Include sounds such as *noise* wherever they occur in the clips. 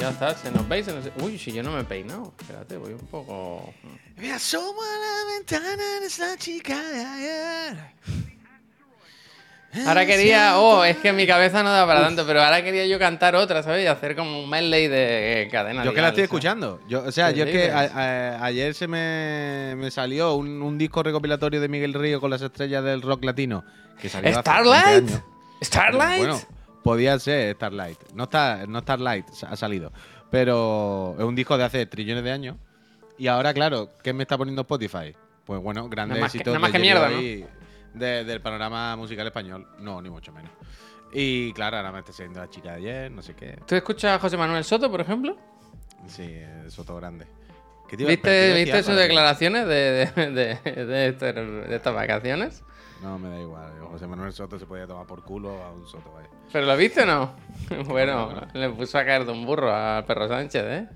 Ya está, se nos veis. se nos- Uy, si yo no me he peinado. Espérate, voy un poco. Me asomo a la ventana, eres la chica de ayer. Ahora quería. Oh, es que mi cabeza no da para tanto, pero ahora quería yo cantar otra, ¿sabes? Y hacer como un medley de cadena. Yo que la estoy escuchando. Yo, o sea, ¿Qué yo es que dices? a- a- ayer se me, me salió un, un disco recopilatorio de Miguel Río con las estrellas del rock latino. Que salió hace 20 ¿Starlight? años. ¿Starlight? Bueno, podía ser Starlight. No, está, no Starlight ha salido. Pero es un disco de hace trillones de años. Y ahora, claro, ¿qué me está poniendo Spotify? Pues bueno, grandes que- éxitos nada más de que mierda, Jerry de- del panorama musical español. No, ni mucho menos. Y claro, ahora me está saliendo la chica de ayer, no sé qué. ¿Tú escuchas a José Manuel Soto, por ejemplo? Sí, Soto Grande. ¿Qué te iba- pero te ¿Viste, ¿viste sus ¿no? declaraciones de, de, de estas vacaciones? No, me da igual. José Manuel Soto se podía tomar por culo a un Soto, vaya. ¿Pero lo viste o no? *laughs* Bueno, le puso a caer de un burro al perro Sánchez, ¿eh?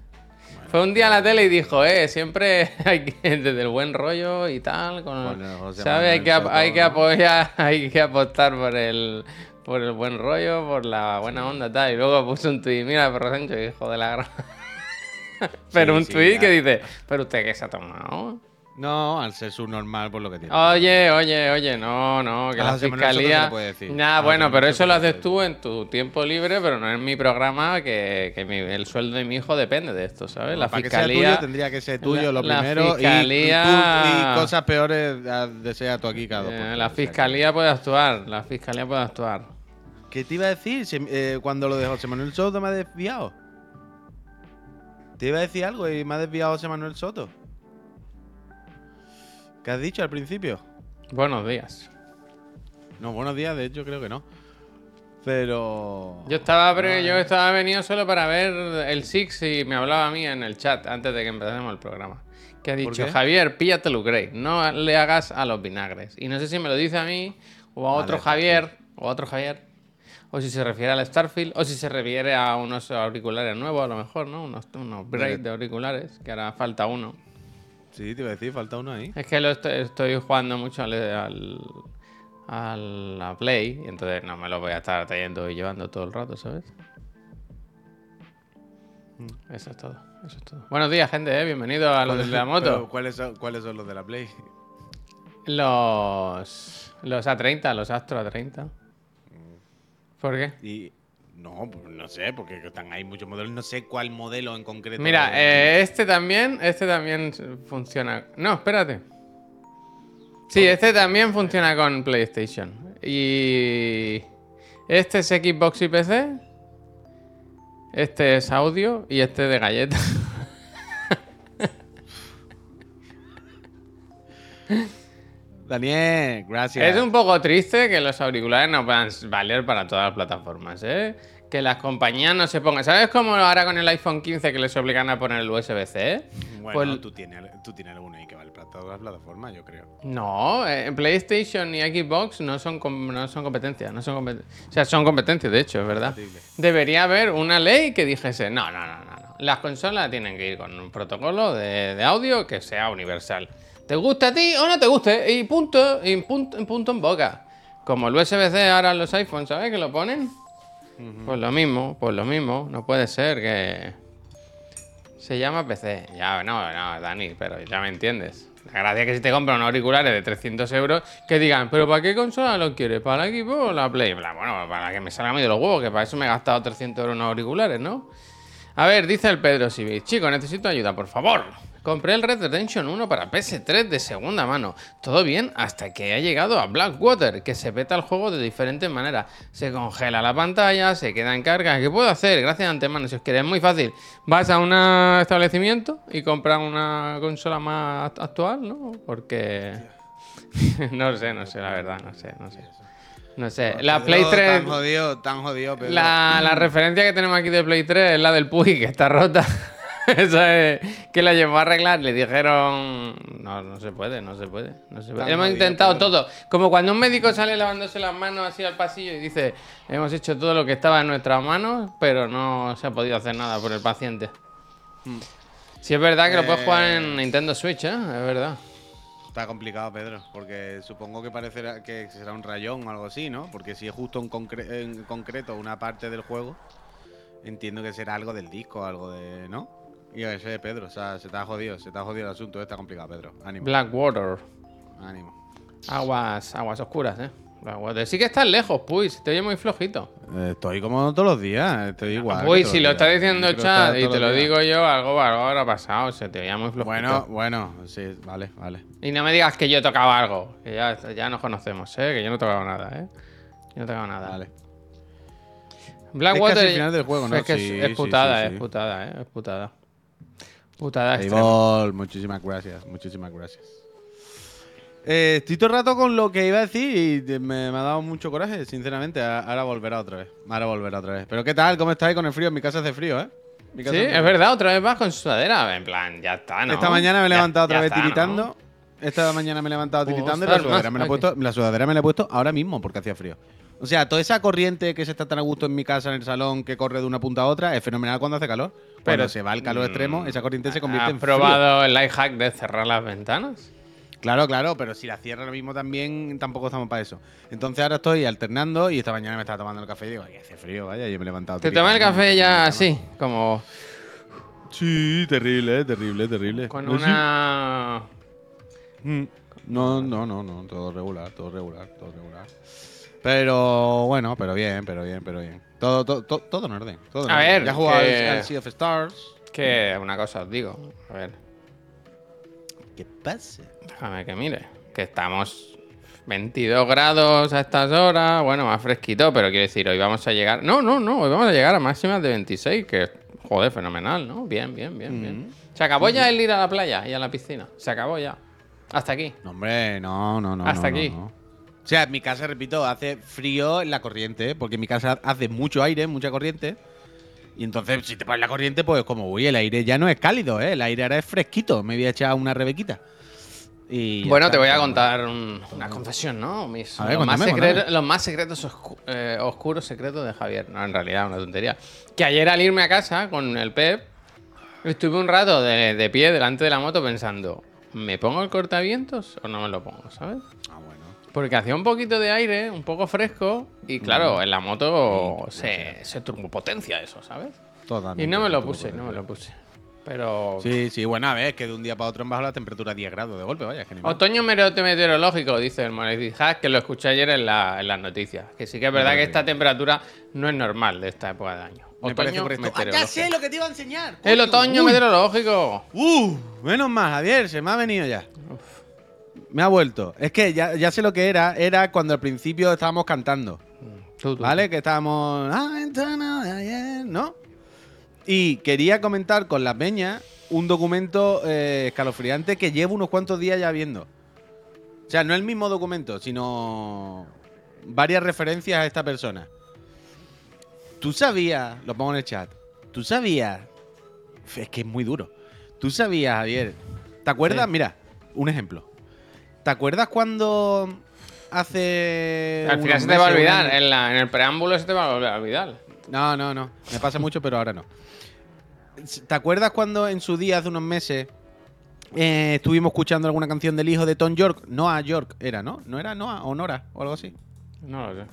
Fue un día a la tele y dijo, eh, siempre *laughs* hay que, desde el buen rollo y tal, con, Bueno, José ¿sabes? Hay que, Soto, hay que apoyar, *laughs* hay que apostar por el, por el buen rollo, por la buena onda, tal. Y luego puso un tuit, mira, perro Sánchez, hijo de la gran... Pero Sí, un sí, tuit que dice, ¿pero usted qué se ha tomado? No, al ser subnormal por lo que tiene. Oye, oye, oye, no, no, que A la fiscalía. le puede decir. Nah, A José bueno, pero eso lo haces tú en tu tiempo libre, pero no en mi programa, que, que mi- el sueldo de mi hijo depende de esto, ¿sabes? La Para que sea fiscalía. tuyo tendría que ser tuyo la- lo la primero y- y, fiscalía- y cosas peores ah, desea tú aquí cada eh, tres, la fiscalía puede actuar, la fiscalía puede actuar. ¿Qué te iba a decir Si, eh, cuando lo de José Manuel Soto me ha desviado? Te iba a decir algo y me ha desviado José Manuel Soto. ¿Qué has dicho al principio? Buenos días. No, buenos días, de hecho creo que no. Pero... Yo estaba, pre- yo estaba venido solo para ver el Six y me hablaba a mí en el chat antes de que empezáramos el programa. Que ha dicho? Javier, píllatelo Grey, no le hagas a los vinagres. Y no sé si me lo dice a mí, o a otro Javier, o a otro Javier, o si se refiere al Starfield, o si se refiere a unos auriculares nuevos, a lo mejor, ¿no? Unos, unos de auriculares, que ahora falta uno. Sí, te iba a decir, falta uno ahí. Es que lo estoy, estoy jugando mucho al, al, a la Play, y entonces no me lo voy a estar trayendo y llevando todo el rato, ¿sabes? Eso es todo, eso es todo. Buenos días, gente, ¿eh? bienvenido a lo de la moto. ¿cuáles, son, ¿Cuáles son los de la Play? Los, los A30, los Astro A30. ¿Por qué? Y... No, pues no sé, porque están ahí muchos modelos. No sé cuál modelo en concreto. Mira, eh, este también, este también funciona. No, espérate. Sí, este también funciona con PlayStation. Y este es Xbox y PC. Este es audio y este de galleta. *laughs* Daniel, gracias. Es un poco triste que los auriculares no puedan valer para todas las plataformas, ¿eh? Que las compañías no se pongan. ¿Sabes cómo ahora con el iPhone 15 que les obligan a poner el USB-C? Bueno, Pues- tú, tienes, tú tienes alguno ahí que vale para todas las plataformas, yo creo. No, eh, PlayStation y Xbox no son, no son competencias. No son compet- o sea, son competencias, de hecho, es verdad. Debería haber una ley que dijese, no, no, no, no, no. Las consolas tienen que ir con un protocolo de, de audio que sea universal. ¿Te gusta a ti o no te guste? Y punto, y punto, punto en boca. Como el USB-C ahora en los iPhones, ¿sabes? Que lo ponen. Pues lo mismo, pues lo mismo. No puede ser que... Se llama PC. Ya, no, no, Dani, pero ya me entiendes. La gracia es que si te compran unos auriculares de 300 euros, que digan, ¿pero para qué consola lo quieres? ¿Para el equipo o la Play? Bla, Bueno, para que me salga a mí de los huevos, que para eso me he gastado 300 euros en unos auriculares, ¿no? A ver, dice el Pedro Civic, chico, necesito ayuda, por favor. Compré el Red Redemption 1 para PS3 de segunda mano. Todo bien hasta que ha llegado a Blackwater, que se peta el juego de diferentes maneras. Se congela la pantalla, se queda en carga. ¿Qué puedo hacer? Gracias de antemano, si os queréis. Es muy fácil. Vas a un establecimiento y compras una consola más act- actual, ¿no? Porque... *laughs* no sé, no sé, la verdad, no sé, no sé. No sé, la Pedro, Play 3... Tan jodido, tan jodido. La, la referencia que tenemos aquí de Play 3 es la del Puy, que está rota. *laughs* Esa es que la llevó a arreglar. Le dijeron. No, no se puede, no se puede. No se puede. Hemos intentado todo. Como cuando un médico sale lavándose las manos así al pasillo y dice: Hemos hecho todo lo que estaba en nuestras manos, pero no se ha podido hacer nada por el paciente. Sí, es verdad que lo puedes jugar en Nintendo Switch, ¿eh? Es verdad. Está complicado, Pedro, porque supongo que parecerá que será un rayón o algo así, ¿no? Porque si es justo concre- en concreto una parte del juego, Entiendo que será algo del disco, algo de. ¿No? Y ese Pedro, o sea, se te ha jodido, se te ha jodido el asunto, está complicado, Pedro. Ánimo. Blackwater. Ánimo. Aguas, aguas oscuras, eh. Blackwater. Sí que estás lejos, Puy, se te oye muy flojito. Eh, estoy como todos los días, estoy igual. que Puy, si lo está diciendo que chat y te lo digo yo, algo, algo habrá pasado, se te oía muy flojito. Bueno, bueno, sí, vale, vale. Y no me digas que yo tocaba algo, que ya, ya nos conocemos, ¿eh? Que yo no tocaba nada, ¿eh? Yo no tocaba nada. Vale. Blackwater Es casi el final del juego, ¿no? Es que Sí, es, es sí, putada, sí, es putada, ¿eh? Es putada. Putada. Payball, muchísimas gracias, muchísimas gracias. Eh, estoy todo el rato con lo que iba a decir y me, me ha dado mucho coraje, sinceramente. Ahora volverá otra vez. Ahora volverá otra vez. Pero ¿qué tal? ¿Cómo estáis con el frío? En mi casa hace frío, ¿eh? Mi casa Sí, frío. es verdad, otra vez vas con sudadera. En plan, ya está, ¿no? Esta mañana me he Ya- levantado otra ya vez está, ¿no? tiritando. Esta mañana me he levantado tiritando y la sudadera, me la, he más, puesto, la sudadera me la he puesto ahora mismo porque hacía frío. O sea, toda esa corriente que se está tan a gusto en mi casa, en el salón, que corre de una punta a otra, es fenomenal cuando hace calor. Pero Pero- se va el calor extremo, esa corriente se convierte ¿Has en frío. probado el life hack de cerrar las ventanas? Claro, claro, pero si la cierra ahora mismo también, tampoco estamos para eso. Entonces ahora estoy alternando y esta mañana me estaba tomando el café y digo, ay, hace frío, vaya, yo me he levantado. ¿Te tomas el café ya así? Como Sí, terrible, terrible, terrible. con sí. una... Mm. No, no, no, no, todo regular, todo regular, todo regular. Pero bueno, pero bien, pero bien, pero bien. Todo, todo, todo, todo en orden. Todo en A orden. ver, ya he jugado que- al, al Sea of Stars. Que una cosa os digo. A ver, ¿Qué pasa? déjame que mire. Que estamos 22 grados a estas horas. Bueno, más fresquito, pero quiero decir, hoy vamos a llegar... No, no, no, hoy vamos a llegar a máximas de 26, que joder, fenomenal, ¿no? Bien, bien, bien, bien. Se acabó ya el ir a la playa y a la piscina. Se acabó ya. Hasta aquí. No, hombre, no, no, no. Hasta no, no, aquí. no. O sea, en mi casa, repito, hace frío en la corriente, porque en mi casa hace mucho aire, mucha corriente. Y entonces, si te pones la corriente, pues como, uy, el aire ya no es cálido, ¿eh? El aire ahora es fresquito. Me voy a echar una rebequita. Y Bueno, te voy a contar un- una confesión, ¿no? Mis- ver, los, más cuéntame, secre- cuéntame. los más secretos oscu- eh, oscuros secretos de Javier. No, en realidad, una tontería. Que ayer al irme a casa con el Pep, estuve un rato de, de pie delante de la moto pensando, ¿me pongo el cortavientos o no me lo pongo, sabes? Porque hacía un poquito de aire, un poco fresco, y claro, en la moto se, se turbopotencia eso, ¿sabes? Totalmente. Y no me lo puse, no me lo puse. Pero... Sí, sí, bueno, a ver, es que de un día para otro han bajado la temperatura a 10 grados de golpe, vaya, que ni mal. Otoño meteorológico, dice el Monetiz Hack, que lo escuché ayer en, la- en las noticias. Que sí que es verdad que esta temperatura no es normal de esta época de año. Me parece Otoño correcto. Ah, ya meteorológico. sé lo que te iba a enseñar. El otoño Uy. meteorológico. Uh, menos mal, Javier, se me ha venido ya. Me ha vuelto. Es que ya, ya sé lo que era. Era cuando al principio estábamos cantando. Tú, tú. ¿Vale? Que estábamos. "La ventana de ayer", ¿no? Y quería comentar con la peña un documento eh, escalofriante que llevo unos cuantos días ya viendo. O sea, no el mismo documento, sino varias referencias a esta persona. Tú sabías, lo pongo en el chat, tú sabías, es que es muy duro. Tú sabías, Javier, ¿te acuerdas? Sí. Mira, un ejemplo. ¿Te acuerdas cuando hace... Al final se te va a olvidar. En, la- en el preámbulo se te va a olvidar. no, no, no. Me pasa mucho, pero ahora no. ¿Te acuerdas cuando en su día, hace unos meses, eh, estuvimos escuchando alguna canción del hijo de Tom York? Noah York era, ¿no? ¿No era Noah o Nora o algo así? No lo sé.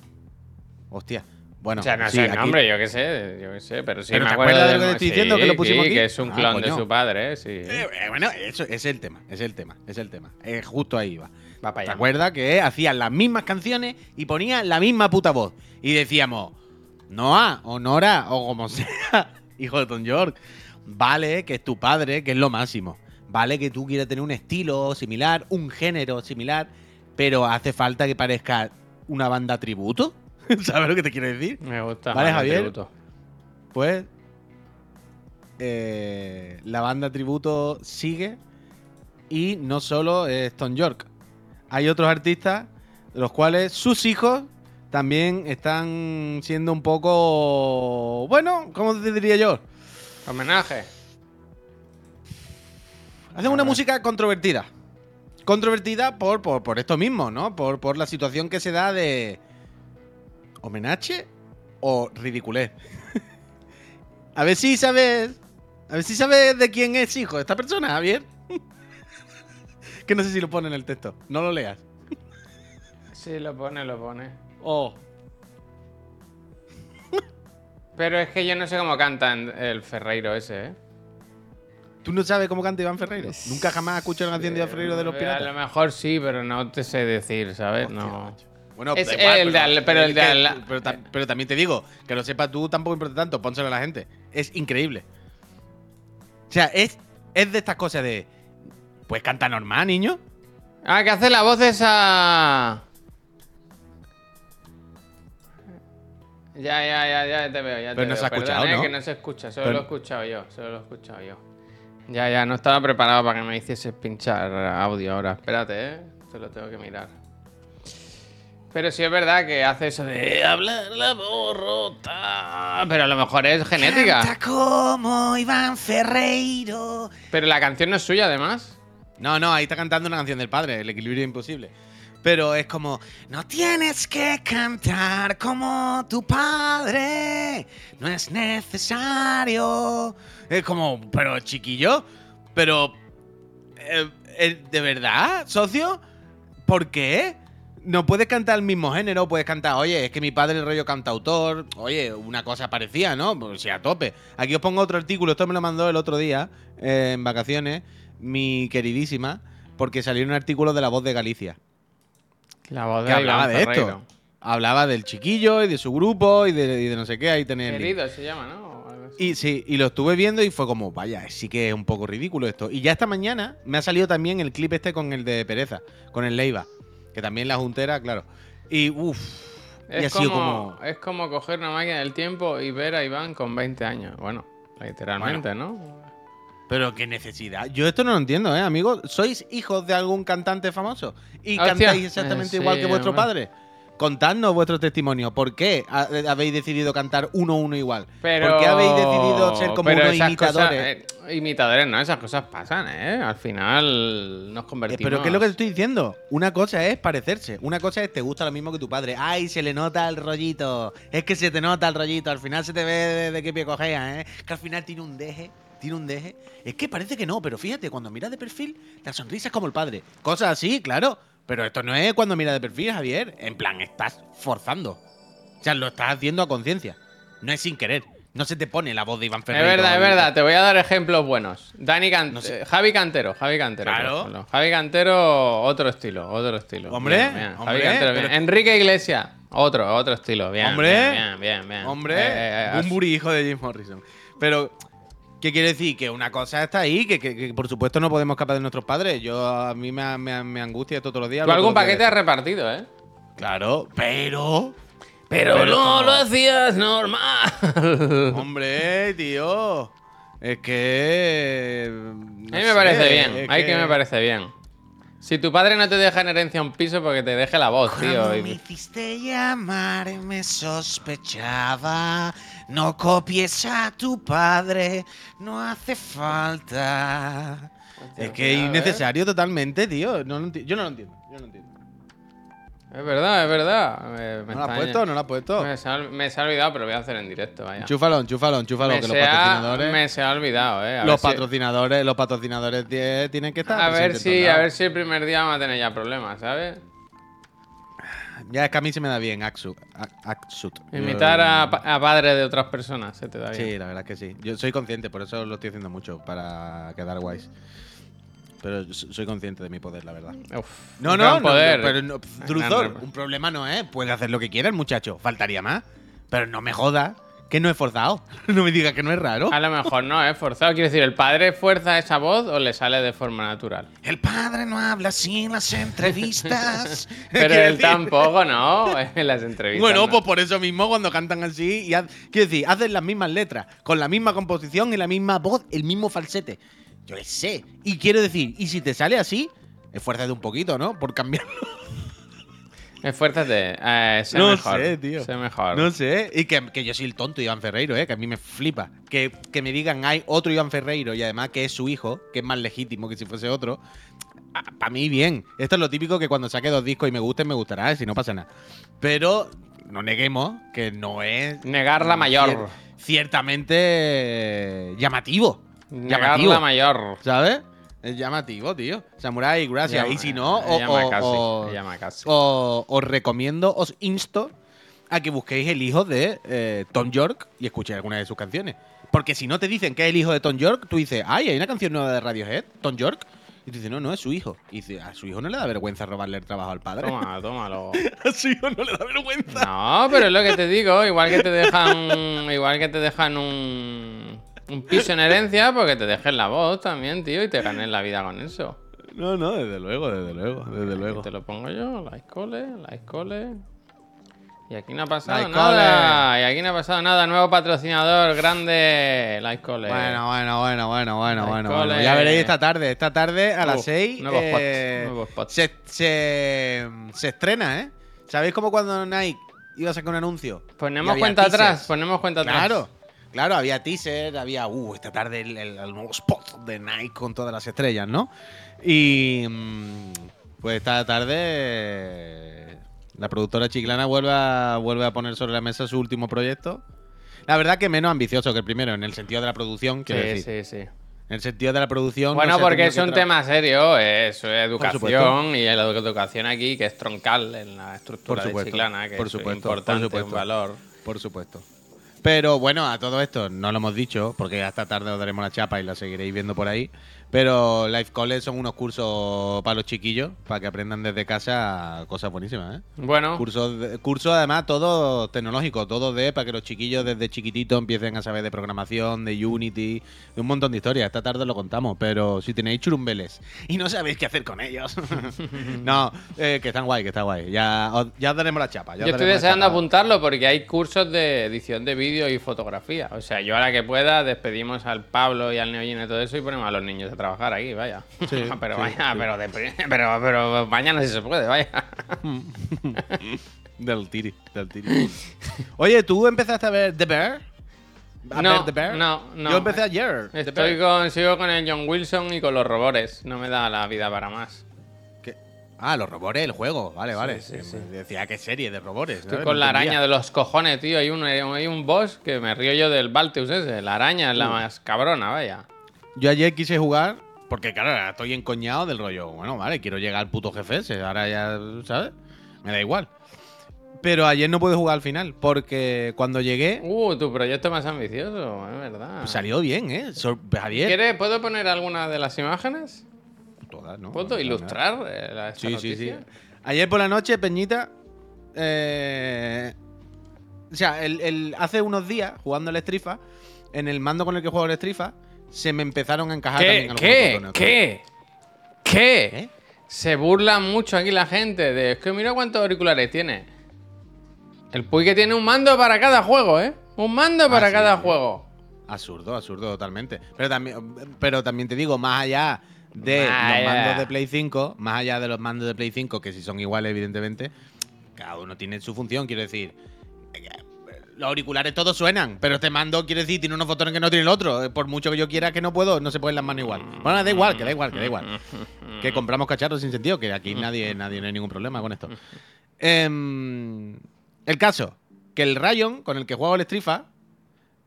Hostia. Bueno, o sea, no sí, sé el aquí- nombre, yo qué sé, yo qué sé, pero sí ¿Pero me te acuerdo de lo que te estoy diciendo, que lo pusimos sí, aquí? que es un Ah, clon de su padre, ¿eh? Sí. Eh, eh, bueno, eso es el tema, es el tema, es el tema. Eh, justo ahí iba. Va para ¿Te allá. acuerdas que hacían las mismas canciones y ponían la misma puta voz? Y decíamos, Noah o Nora o como *laughs* sea, hijo de Tom York, vale que es tu padre, que es lo máximo. Vale que tú quieras tener un estilo similar, un género similar, pero hace falta que parezca una banda tributo. *laughs* ¿Sabes lo que te quiero decir? Me gusta. Vale, Javier. Pues eh, la banda tributo sigue y no solo es Tom York. Hay otros artistas los cuales sus hijos también están siendo un poco, bueno, ¿cómo te diría yo? Homenaje. Hacen una música controvertida. Controvertida por, por, por esto mismo, ¿no? Por, por la situación que se da de homenaje o ridiculez. a ver si sabes. A ver si sabes de quién es hijo esta persona, Javier. *laughs* que no sé si lo pone en el texto. No lo leas. Sí, lo pone, lo pone. Oh. *laughs* Pero es que yo no sé cómo cantan el Ferreiro ese, ¿eh? ¿Tú no sabes cómo canta Iván Ferreiro? ¿Nunca jamás has escuchado una canción de Iván Ferreiro de los A piratas? lo mejor sí, pero no te sé decir, ¿sabes? no. Bueno, Es igual, el de al- pero el de que- pero, ta- pero también te digo, que lo sepas tú tampoco importa tanto, pónselo a la gente. Es increíble. O sea, es, es de estas cosas de. Pues canta normal, niño. Ah, que hace la voz esa. Ya, ya, ya, ya te veo, ya te Pero no veo. se ha escuchado, Perdón, eh, ¿no? que no se escucha, solo Pero- lo he escuchado yo, solo lo he escuchado yo. Ya, ya, no estaba preparado para que me hicieses pinchar audio ahora. Espérate, eh, te lo tengo que mirar. Pero sí es verdad que hace eso de hablar la voz rota. Pero a lo mejor es genética. como Iván Ferreiro. Pero la canción no es suya, además. No, no, ahí está cantando una canción del padre, El equilibrio imposible. Pero es como, no tienes que cantar como tu padre, no es necesario. Es como, pero chiquillo, pero, eh, eh, ¿de verdad, socio? ¿Por qué? No puedes cantar el mismo género, puedes cantar, oye, es que mi padre el rollo cantautor, oye, una cosa parecía, ¿no? Pues sí, a tope. Aquí os pongo otro artículo, esto me lo mandó el otro día, eh, en vacaciones, mi queridísima, porque salió un artículo de La Voz de Galicia, La voz que hablaba de esto. Hablaba del chiquillo y de su grupo y de, y de no sé qué, ahí tenéis. Querido se llama, ¿no? O. Y sí, y lo estuve viendo y fue como, vaya, sí que es un poco ridículo esto. Y ya esta mañana me ha salido también el clip este con el de Pereza, con el Leiva, que también la juntera, claro. Y uff, Es como, como... es como coger una máquina del tiempo y ver a Iván con 20 años. Bueno, literalmente, ¿no? Pero qué necesidad. Yo esto no lo entiendo, ¿eh, amigos? ¿Sois hijos de algún cantante famoso? ¿Y Hostia. cantáis exactamente Eh, igual que vuestro hombre. padre? Contadnos vuestro testimonio. ¿Por qué ha- habéis decidido cantar uno uno igual? Pero, ¿Por qué habéis decidido ser como unos imitadores? cosas, eh, imitadores, no, esas cosas pasan, ¿eh? Al final nos Eh, convertimos. pero ¿qué es lo que te estoy diciendo? Una cosa es parecerse, una cosa es te gusta lo mismo que tu padre. ¡Ay, se le nota el rollito! Es que se te nota el rollito, al final se te ve de, de qué pie cogea, ¿eh? Que al final tiene un deje, tiene un deje. Es que parece que no, pero fíjate, cuando miras de perfil, la sonrisa es como el padre. Cosas así, claro. Pero esto no es cuando miras de perfil, Javier. En plan, estás forzando. O sea, lo estás haciendo a conciencia. No es sin querer. No se te pone la voz de Iván Es Ferreiro. verdad, es verdad. Te voy a dar ejemplos buenos. Dani Can- No sé. eh, Javi Cantero, Javi Cantero. Claro. Javi Cantero, otro estilo, otro estilo. Hombre, Bien, bien. hombre, Javi Cantero, bien. pero- Enrique Iglesias, otro, otro estilo. Bien, Hombre, bien, bien, bien, bien. Hombre, Eh, eh, eh, un buri hijo de Jim Morrison. Pero, ¿qué quiere decir? Que una cosa está ahí, que, que- que por supuesto no podemos escapar de nuestros padres. Yo, a mí me, me- me angustia esto todos los días. Tú algún paquete has repartido, ¿eh? Claro, pero. Pero, Pero no lo hacías normal. *laughs* Hombre, tío. Es que. a mí me parece bien. A mí que me parece bien. Si tu padre no te deja en herencia un piso porque te deje la voz, tío. Cuando y- me hiciste llamar me sospechaba. No copies a tu padre, no hace falta. Hostia, Es que es ¿eh? innecesario totalmente, tío. No yo no lo entiendo. Yo no lo entiendo. Es verdad, es verdad. Me, me ¿No lo has puesto? ¿No lo has puesto? Me se, ha, me se ha olvidado, pero lo voy a hacer en directo, vaya. Enchúfalo, enchúfalo, enchúfalo. me, que los ha, patrocinadores. me se ha olvidado, eh. A los si- patrocinadores, los patrocinadores tie- tienen que estar. A ver si, a ver si el primer día vamos a tener ya problemas, ¿sabes? Ya es que a mí se me da bien Axut. Imitar a, a padres de otras personas se te da bien. Sí, la verdad es que sí. Yo soy consciente, por eso lo estoy haciendo mucho, para quedar guays. Pero so- soy consciente de mi poder, la verdad. Uf, No, no, poder. no, pero no, Druzor, rep- un problema no es. Puede hacer lo que quiera el muchacho, faltaría más. Pero no me jodas, que no es forzado. *laughs* no me digas que no es raro. A lo mejor no es forzado. Quiero decir, ¿el padre fuerza esa voz o le sale de forma natural? El padre no habla así en las entrevistas. *laughs* Pero él decir- tampoco, ¿no? *laughs* En las entrevistas. Bueno, no. pues por eso mismo cuando cantan así, y quiero decir, hacen las mismas letras, con la misma composición y la misma voz, el mismo falsete. Yo qué sé. Y quiero decir, y si te sale así, esfuérzate un poquito, ¿no? Por cambiarlo. *laughs* Esfuérzate. Eh, sé No mejor. sé, tío. Sé mejor. No sé. Y que, que yo soy el tonto Iván Ferreiro, ¿eh? Que a mí me flipa. Que, que me digan, hay otro Iván Ferreiro y además que es su hijo, que es más legítimo que si fuese otro. Para mí, bien. Esto es lo típico que cuando saque dos discos y me gusten, me gustará, si no pasa nada. Pero no neguemos que no es. Negar la mayor. cier- ciertamente eh, llamativo. Llamativo. la mayor. ¿Sabes? Es llamativo, tío. Samurai, gracias. Llama- y si no, o, llama o- casi, o- llama casi. o- os recomiendo, os insto a que busquéis el hijo de eh, Tom York y escuchéis alguna de sus canciones. Porque si no te dicen que es el hijo de Tom York, tú dices, ay, hay una canción nueva de Radiohead, Tom York. Y tú dices, no, no, es su hijo. Y dices, a su hijo no le da vergüenza robarle el trabajo al padre. Toma, tómalo. *laughs* a su hijo no le da vergüenza. No, pero es lo que te digo, igual que te dejan, igual que te dejan un, un piso en herencia, porque te dejen la voz también, tío, y te ganes la vida con eso. No, no, desde luego, desde luego, desde luego. Te lo pongo yo, la escole, la escole. Y aquí no ha pasado nada. Y aquí no ha pasado nada. Nuevo patrocinador grande, la escole. Bueno, bueno, bueno, bueno, bueno, bueno, cole. bueno. Ya veréis esta tarde. Esta tarde a las Uf, 6 nuevos spots, nuevos spots. se, se, se estrena, ¿eh? ¿Sabéis como cuando Nike iba a sacar un anuncio? Ponemos cuenta atrás, ponemos cuenta atrás. Claro, claro, había teaser, había, uh, esta tarde el, el- el nuevo spot de Nike con todas las estrellas, ¿no? Y mm, pues esta tarde la productora chiclana vuelve a, vuelve a poner sobre la mesa su último proyecto. La verdad que menos ambicioso que el primero, en el sentido de la producción, Sí, decir. sí, sí. En el sentido de la producción. Bueno, no porque es un tema serio, es educación y la educación aquí que es troncal en la estructura Por supuesto, de Chiclana, que por es importante, por supuesto. un valor. Por supuesto. Pero bueno, a todo esto no lo hemos dicho, porque hasta tarde os daremos la chapa y la seguiréis viendo por ahí. Pero Life College son unos cursos para los chiquillos, para que aprendan desde casa cosas buenísimas, ¿eh? Bueno, Cursos, cursos además todo tecnológico, todo de para que los chiquillos desde chiquititos empiecen a saber de programación, de Unity, de un montón de historias. Esta tarde lo contamos, pero si tenéis churumbeles y no sabéis qué hacer con ellos, *laughs* no, eh, que están guay, que está guay. Ya os, ya os daremos la chapa. ya yo estoy deseando apuntarlo porque hay cursos de edición de vídeo y fotografía. O sea, yo a la que pueda despedimos al Pablo y al Neoyin y todo eso y ponemos a los niños trabajar aquí, vaya. Sí, *laughs* pero sí, vaya, sí. pero, de pero, pero mañana sí se puede, vaya. *laughs* Del tiri, del tiri. Oye, ¿tú empezaste a ver The Bear? ¿A No, ver The Bear? no, no. Yo empecé ayer. Estoy con, sigo con el John Wilson y con los robores. No me da la vida para más. Ah, los robores, el juego. Vale, vale. sí, sí. Decía qué serie de robores. Estoy con No la entendía. araña de los cojones, tío. Hay un, hay un boss que me río yo del Balteus ese. La araña es la más cabrona, vaya. Yo ayer quise jugar porque, claro, ahora estoy encoñado del rollo. Bueno, vale, quiero llegar al puto jefe ese. Ahora ya, ¿sabes? Me da igual. Pero ayer no pude jugar al final porque cuando llegué Uh, tu proyecto más ambicioso, es verdad. pues salió bien, ¿eh? Sor- Javier. ¿Quieres, ¿Puedo poner alguna de las imágenes? Todas, ¿no? ¿Puedo No, no, ilustrar eh, la, esta Sí, sí, sí. noticia? Ayer por la noche, Peñita. eh, o sea, el, el- hace unos días, jugando al Strifa, en el mando con el que juego al Strifa, se me empezaron a encajar ¿Qué? también ¿Qué? botones. ¿Qué? ¿Qué? ¿Eh? Se burla mucho aquí la gente de... Es que mira cuántos auriculares tiene. El Puy que tiene un mando para cada juego, ¿eh? Un mando para Ah, cada sí. juego. Absurdo, absurdo totalmente. Pero también, pero también te digo, más allá de los mandos de Play 5, más allá de los mandos de Play 5, que si son iguales, evidentemente, cada uno tiene su función, quiero decir. Los auriculares todos suenan, pero este mando, quiere decir, tiene unos botones que no tiene el otro. Eh, Por mucho que yo quiera que no puedo, no se pueden las manos igual. Bueno, da igual, que da igual, que da igual. Que compramos cacharros sin sentido, que aquí nadie, nadie no hay ningún problema con esto. Em, el caso, que el Rayon, con el que juego el Strifa,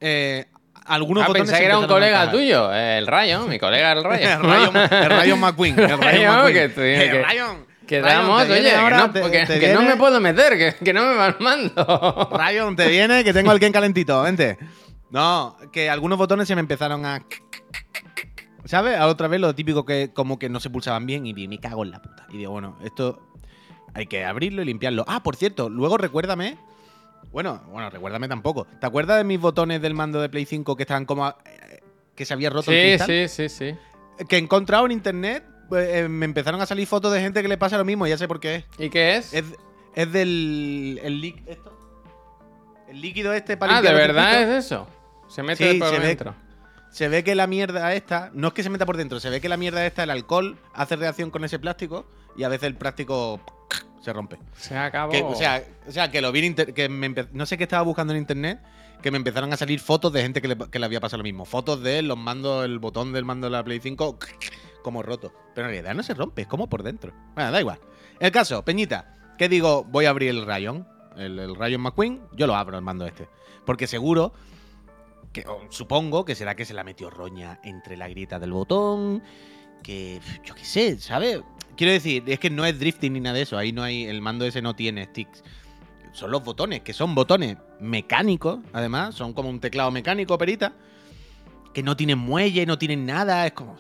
eh, algunos Ah, pensé que era un colega tuyo, el Rayo, mi colega el *laughs* el Rayon, el Rayon *laughs* McQueen. El Rayon Rayon, McQueen. el Rayon. Quedamos, Rayon, oye, ahora, no, te- que- te *laughs* que no me puedo meter, que, que no me va el mando. Rayon, te viene, que tengo el Ken calentito, vente. No, que algunos botones se me empezaron a. ¿Sabes? A otra vez lo típico que como que no se pulsaban bien y me cago en la puta. Y digo, bueno, esto hay que abrirlo y limpiarlo. Ah, por cierto, luego recuérdame. Bueno, bueno, recuérdame tampoco. ¿Te acuerdas de mis botones del mando de Play 5 que estaban como. a- eh, que se había roto el Sí, cristal? sí, sí, sí. Que he encontrado en internet. Pues, eh, me empezaron a salir fotos de gente que le pasa lo mismo, ya sé por qué es. ¿Y qué es? Es, es del. El, esto. El líquido este para ah, ¿de verdad es eso? Se mete Sí, por se ve- dentro. Se ve que la mierda esta, no es que se meta por dentro, se ve que la mierda esta, el alcohol, hace reacción con ese plástico y a veces el plástico se rompe. Se acabó. Que, o, sea, o sea, que lo vi en que me no sé qué estaba buscando en internet, que me empezaron a salir fotos de gente que le, que le había pasado lo mismo. Fotos de los mandos, el botón del mando de la Play 5 como roto. Pero en realidad no se rompe, es como por dentro. Bueno, da igual. El caso, Peñita, que digo, voy a abrir el Rayon, el, el Rayon McQueen, yo lo abro el mando este. Porque seguro que supongo que será que se la metió roña entre la grieta del botón, que yo qué sé, ¿sabes? Quiero decir, es que no es drifting ni nada de eso, ahí no hay, el mando ese no tiene sticks. son los botones, que son botones mecánicos, además, son como un teclado mecánico, perita, que no tienen muelle, no tienen nada, es como...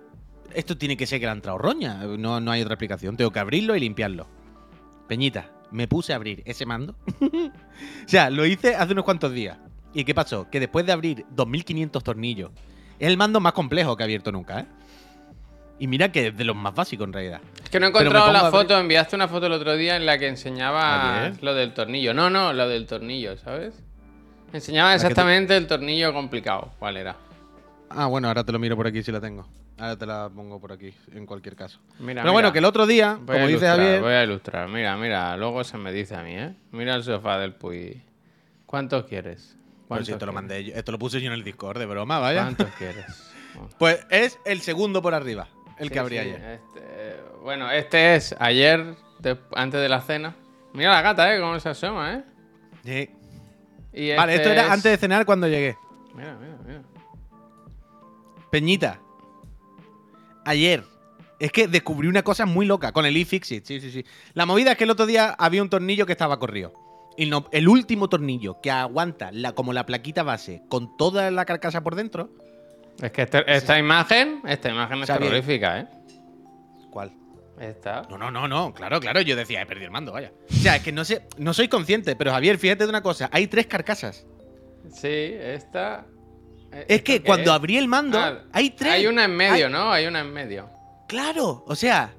Esto tiene que ser que le ha entrado roña, no, no hay otra explicación, tengo que abrirlo y limpiarlo. Peñita, me puse a abrir ese mando. *laughs* o sea, lo hice hace unos cuantos días. ¿Y qué pasó? Que después de abrir 2500 tornillos, es el mando más complejo que he abierto nunca, ¿eh? Y mira que es de los más básicos en realidad. Es que no he encontrado la foto, enviaste una foto el otro día en la que enseñaba lo del tornillo. No, no, lo del tornillo, ¿sabes? Enseñaba exactamente el tornillo complicado. ¿Cuál era? Ah, bueno, ahora te lo miro por aquí si la tengo. Ahora te la pongo por aquí, en cualquier caso. Mira, Pero bueno, que el otro día, como dice Javier, Voy a ilustrar. Mira, mira, luego se me dice a mí, ¿eh? Mira el sofá del Puy. ¿Cuántos quieres? Pues ¿Cuántos si esto lo quieres? mandé yo, esto lo puse yo en el Discord de broma, vaya. ¿Cuántos quieres? *laughs* Pues es el segundo por arriba, el Sí, que abrí sí, ayer. este, bueno, este es ayer, de- antes de la cena. Mira la gata, ¿eh? Cómo se asoma, ¿eh? Sí. Y Vale, este esto era es- antes de cenar cuando llegué. Mira, mira, mira. Peñita. Ayer. Es que descubrí una cosa muy loca con el iFixit. Sí, sí, sí. La movida es que el otro día había un tornillo que estaba corrido. Y no, el último tornillo que aguanta la, como la plaquita base con toda la carcasa por dentro. Es que este- esta imagen, esta imagen es Xavier. terrorífica, ¿eh? ¿Cuál? Esta. No, no, no, no. Claro, claro. Yo decía, he perdido el mando, vaya. O sea, es que no sé, no soy consciente, pero Javier, fíjate de una cosa. Hay tres carcasas. Sí, esta. Eh, Es ¿esto que cuando es? abrí el mando, Ah, hay tres. Hay una en medio, Hay- ¿no? Hay una en medio. Claro, o sea,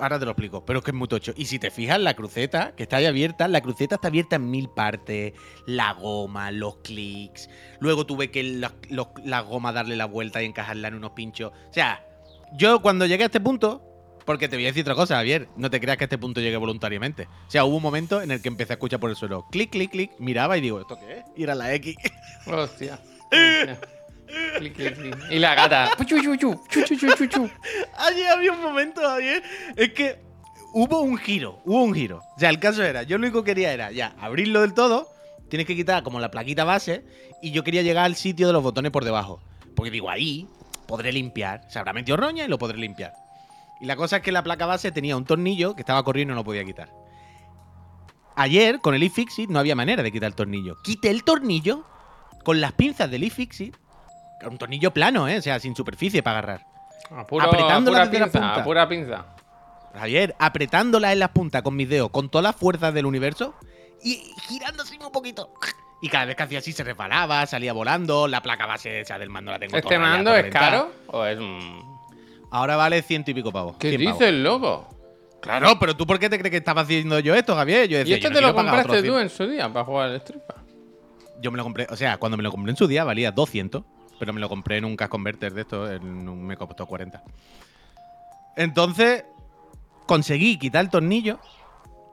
ahora te lo explico, pero es que es muy tocho. Y si te fijas, la cruceta que está ahí abierta, la cruceta está abierta en mil partes. La goma, los clics. Luego tuve que la, los- la goma darle la vuelta y encajarla en unos pinchos. O sea, yo cuando llegué a este punto, porque te voy a decir otra cosa, Javier, no te creas que a este punto llegué voluntariamente. O sea, hubo un momento en el que empecé a escuchar por el suelo, clic, clic, clic, miraba y digo, ¿esto qué es? Y era la X. Hostia. *laughs* Y la gata. *laughs* Ayer había un momento, es que hubo un giro, hubo un giro. O sea, el caso era, yo lo único que quería era ya abrirlo del todo, tienes que quitar como la plaquita base, y yo quería llegar al sitio de los botones por debajo. Porque digo, ahí podré limpiar. Se habrá metido roña y lo podré limpiar. Y la cosa es que la placa base tenía un tornillo que estaba corriendo y no lo podía quitar. Ayer, con el iFixit, no había manera de quitar el tornillo. Quité el tornillo con las pinzas del iFixit. Un tornillo plano, ¿eh? O sea, sin superficie para agarrar. A puro, Apretándola a pura desde la pinza, punta. pura pinza. Javier, apretándola en las puntas con mis dedos, con todas las fuerzas del universo y girando así un poquito. Y cada vez que hacía así se resbalaba, salía volando, la placa base esa del mando la tengo ¿Este toda mando es caro? ¿O es un.? Ahora vale ciento y pico pavos. ¿Qué 100 pavos. dices, loco? Claro, pero tú por qué te crees que estaba haciendo yo esto, Javier? Yo ¿Y esto yo no te lo compraste tú 100. en su día para jugar al Fighter? Yo me lo compré, o sea, cuando me lo compré en su día valía 200, pero me lo compré en un cash converter de esto, en me costó 40. Entonces, conseguí quitar el tornillo.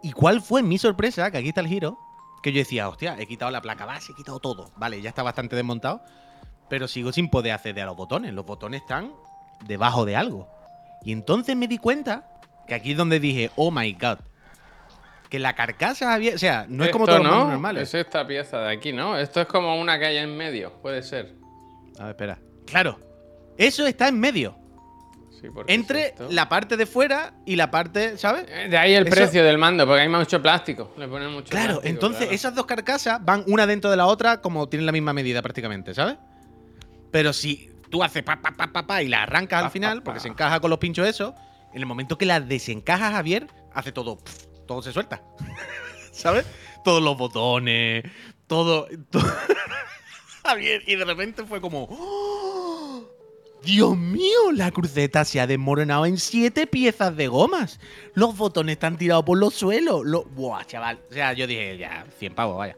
¿Y cuál fue mi sorpresa? Que aquí está el giro. Que yo decía, hostia, he quitado la placa base, he quitado todo. Vale, ya está bastante desmontado. Pero sigo sin poder acceder a los botones. Los botones están debajo de algo. Y entonces me di cuenta que aquí es donde dije, oh my god. Que la carcasa había. O sea, no es como todos los no, mandos normales. Es esta pieza de aquí, ¿no? Esto es como una que hay en medio, puede ser. A ver, espera. Claro. Eso está en medio. Sí, es Entre la parte de fuera y la parte, ¿sabes? Eh, De ahí el Eso- precio del mando, porque hay mucho plástico. Le ponen mucho Claro, plástico, entonces claro. esas dos carcasas van una dentro de la otra como tienen la misma medida prácticamente, ¿sabes? Pero si tú haces pa, pa, pa, pa, pa y la arrancas Pa, al final, pa, porque se encaja con los pinchos eso, en el momento que la desencajas, Javier, hace todo, todo se suelta. *laughs* ¿Sabes? Todos los botones, todo... todo- *laughs* y de repente fue como... ¡Oh! Dios mío, la cruceta se ha desmoronado en siete piezas de gomas. Los botones están tirados por los suelos. Lo- Buah, chaval. O sea, yo dije, ya, 100 pavos, vaya.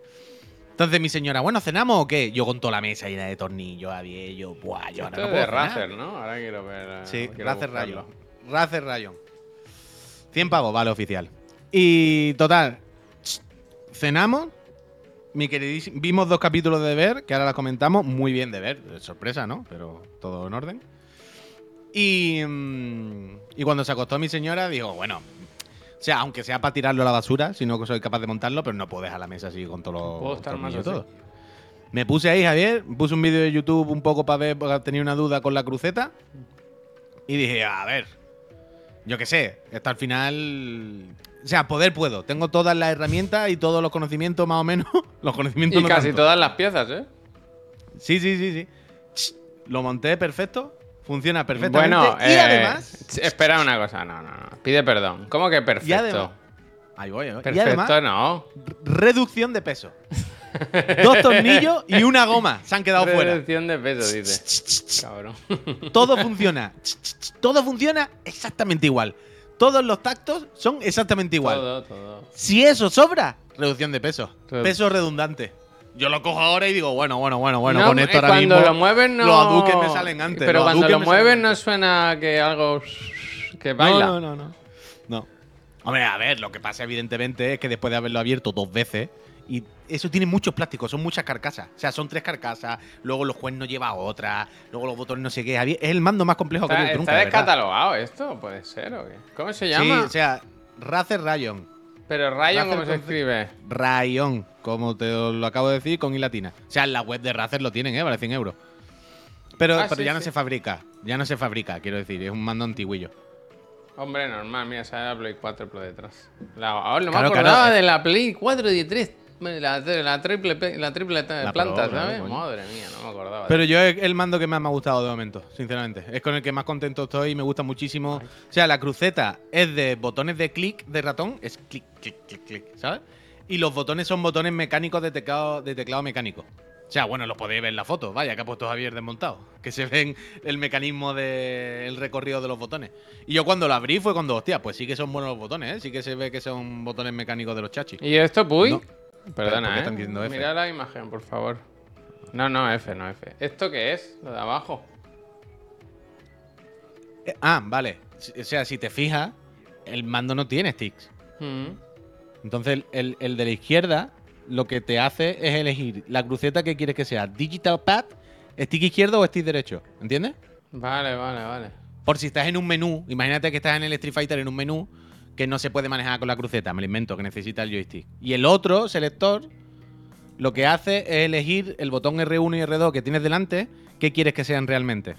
Entonces mi señora, bueno, ¿cenamos o qué? Yo con toda la mesa llena de tornillos, Javier, yo, buah, yo ahora no puedo de. Razer, ¿no? Ahora quiero ver. Sí, quiero Razer. Rayon. Razer Rayon. 100 pavos, vale, oficial. Y total, cenamos. Mi queridísimo, vimos dos capítulos de ver, que ahora las comentamos. Muy bien de ver, sorpresa, ¿no? Pero todo en orden. Y, mm, y cuando se acostó mi señora, dijo, bueno, o sea, aunque sea para tirarlo a la basura, si no soy capaz de montarlo, pero no puedo dejar la mesa así con todos los Puedo estar más todo. Me puse ahí, Javier, puse un vídeo de YouTube un poco para ver, porque tenía una duda con la cruceta. Y dije, a ver, yo qué sé, esto al final. O sea, poder puedo. Tengo todas las herramientas y todos los conocimientos más o menos. *laughs* los conocimientos Y no casi tanto. todas las piezas, ¿eh? Sí, sí, sí, sí. Ch, Lo monté perfecto. Funciona perfectamente. Bueno, y eh, además. ch- Espera una cosa, no, no, no. Pide perdón. ¿Cómo que perfecto? Y además. Ahí voy, ahí voy. Y perfecto además, no. reducción de peso. Dos tornillos y una goma se han quedado fuera. Reducción de peso, dice. Cabrón. Todo funciona. Todo funciona exactamente igual. Todos los tactos son exactamente igual. Todo, todo. Si eso sobra, reducción de peso. Redu- Peso redundante. Yo lo cojo ahora y digo, bueno, bueno, bueno, bueno, No, con esto eh, ahora cuando mismo. lo mueven no. Los aduques me salen antes. Pero cuando lo mueven no suena que algo. que baila. No, no, no, no. No. Hombre, a ver, lo que pasa evidentemente es que después de haberlo abierto dos veces, y eso tiene muchos plásticos, son muchas carcasas. O sea, son tres carcasas, luego los cuernos lleva otra, luego los botones no sé qué. Es el mando más complejo que he ¿Está, está verdad. descatalogado esto? ¿Puede ser o qué? ¿Cómo se Sí, llama? o sea, Razer Rayon. Pero Rayon, Razer ¿cómo se escribe? Rayon, como te lo acabo de decir, con i latina. O sea, en la web de Razer lo tienen, ¿eh? Vale 100 euros. Pero, Ah, pero sí, ya no sí. se fabrica. Ya no se fabrica, quiero decir. Es un mando antiguillo. Hombre, normal, mira, sale la Play 4 por detrás. La, ahora no Claro, me acordaba eh. de la Play 4 y 3. La, la triple, la triple ta- La planta, Pro, ¿sabes? coño. Madre mía, no me acordaba. Pero yo es el mando que más me ha gustado de momento, sinceramente. Es con el que más contento estoy y me gusta muchísimo. O sea, la cruceta es de botones de clic de ratón, es clic, clic, clic, clic, ¿sabes? Y los botones son botones mecánicos de teclado, de teclado mecánico. O sea, bueno, lo podéis ver en la foto, vaya, que ha puesto Javier desmontado. Que se ven el mecanismo del recorrido de los botones. Y yo cuando lo abrí fue cuando, hostia, pues sí que son buenos los botones, ¿eh? Sí que se ve que son botones mecánicos de los chachis. ¿Y esto, Puy? No. ¿Por Perdona, ¿eh? están diciendo F? Mira la imagen, por favor. No, no, F, no F. ¿Esto qué es? Lo de abajo. Eh, Ah, vale. O sea, si te fijas, el mando no tiene sticks. Mm. Entonces, el, el de la izquierda lo que te hace es elegir la cruceta que quieres que sea Digital Pad, stick izquierdo o stick derecho. ¿Entiendes? Vale, vale, vale. Por si estás en un menú, imagínate que estás en el Street Fighter en un menú que no se puede manejar con la cruceta, me lo invento, que necesita el joystick. Y el otro selector lo que hace es elegir el botón R1 y R2 que tienes delante, qué quieres que sean realmente.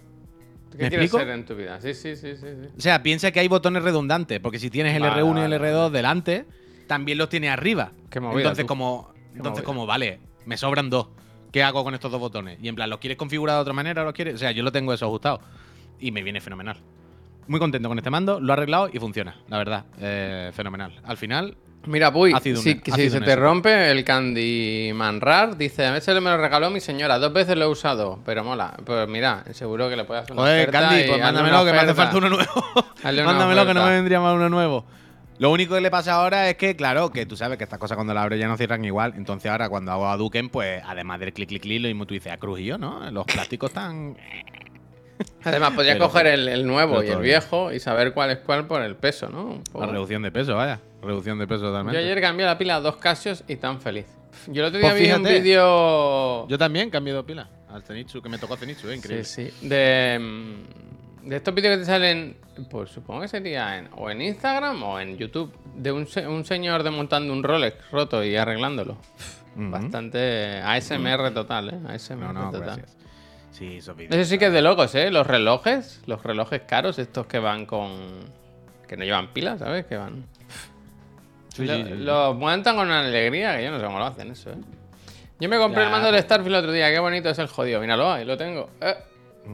¿Qué ¿Me quieres explico? ser en tu vida? Sí, sí, sí, sí. sí. O sea, piensa que hay botones redundantes, porque si tienes el Vale, R1 y el vale, R2 delante, también los tienes arriba. Qué movida, entonces, tú. como, entonces movida. como, vale, me sobran dos. ¿Qué hago con estos dos botones? Y en plan, ¿los quieres configurar de otra manera? ¿Los quieres? O sea, yo lo tengo eso ajustado. Y me viene fenomenal. Muy contento con este mando, lo he arreglado y funciona, la verdad. Eh, fenomenal. Al final, Mira, Puy, Ha un- si, ha si sido se te rompe el Candyman Rar, dice, a veces me lo regaló mi señora, dos veces lo he usado, pero mola. Pues mira, seguro que le puedes hacer una oferta Candy, pues mándamelo, que me hace falta uno nuevo. *laughs* Mándamelo, que no me vendría mal uno nuevo. Lo único que le pasa ahora es que, claro, que tú sabes que estas cosas cuando las abres ya no cierran igual. Entonces ahora cuando hago a Duken, pues además del clic, clic, clic, lo mismo tú dices, a Cruz y yo, ¿no? Los plásticos están... Además, podrías Pero- coger el, el nuevo y el bien. viejo y saber cuál es cuál por el peso, ¿no? La reducción de peso, vaya. Reducción de peso Yo totalmente. ayer cambié la pila a dos Casios y tan feliz. Yo el otro día Pues vi un vídeo... Yo también cambié de pila al Zenitsu, que me tocó Zenitsu, ¿eh? increíble. Sí, sí. De, mm, de estos vídeos que te salen, pues supongo que sería en, o en Instagram o en YouTube, de un, un señor desmontando un Rolex roto y arreglándolo. Bastante ASMR total, ¿eh? ASMR No, no, total. gracias. Sí, esos. Eso sí que es de locos, ¿eh? Los relojes, los relojes caros, estos que van con... que no llevan pilas, ¿sabes? Que van... Sí, sí. Los montan con una alegría que yo no sé cómo lo hacen eso, ¿eh? Yo me compré Ya, el mando del pues. Starfield el otro día, qué bonito es el jodido. Míralo, ahí lo tengo. Eh,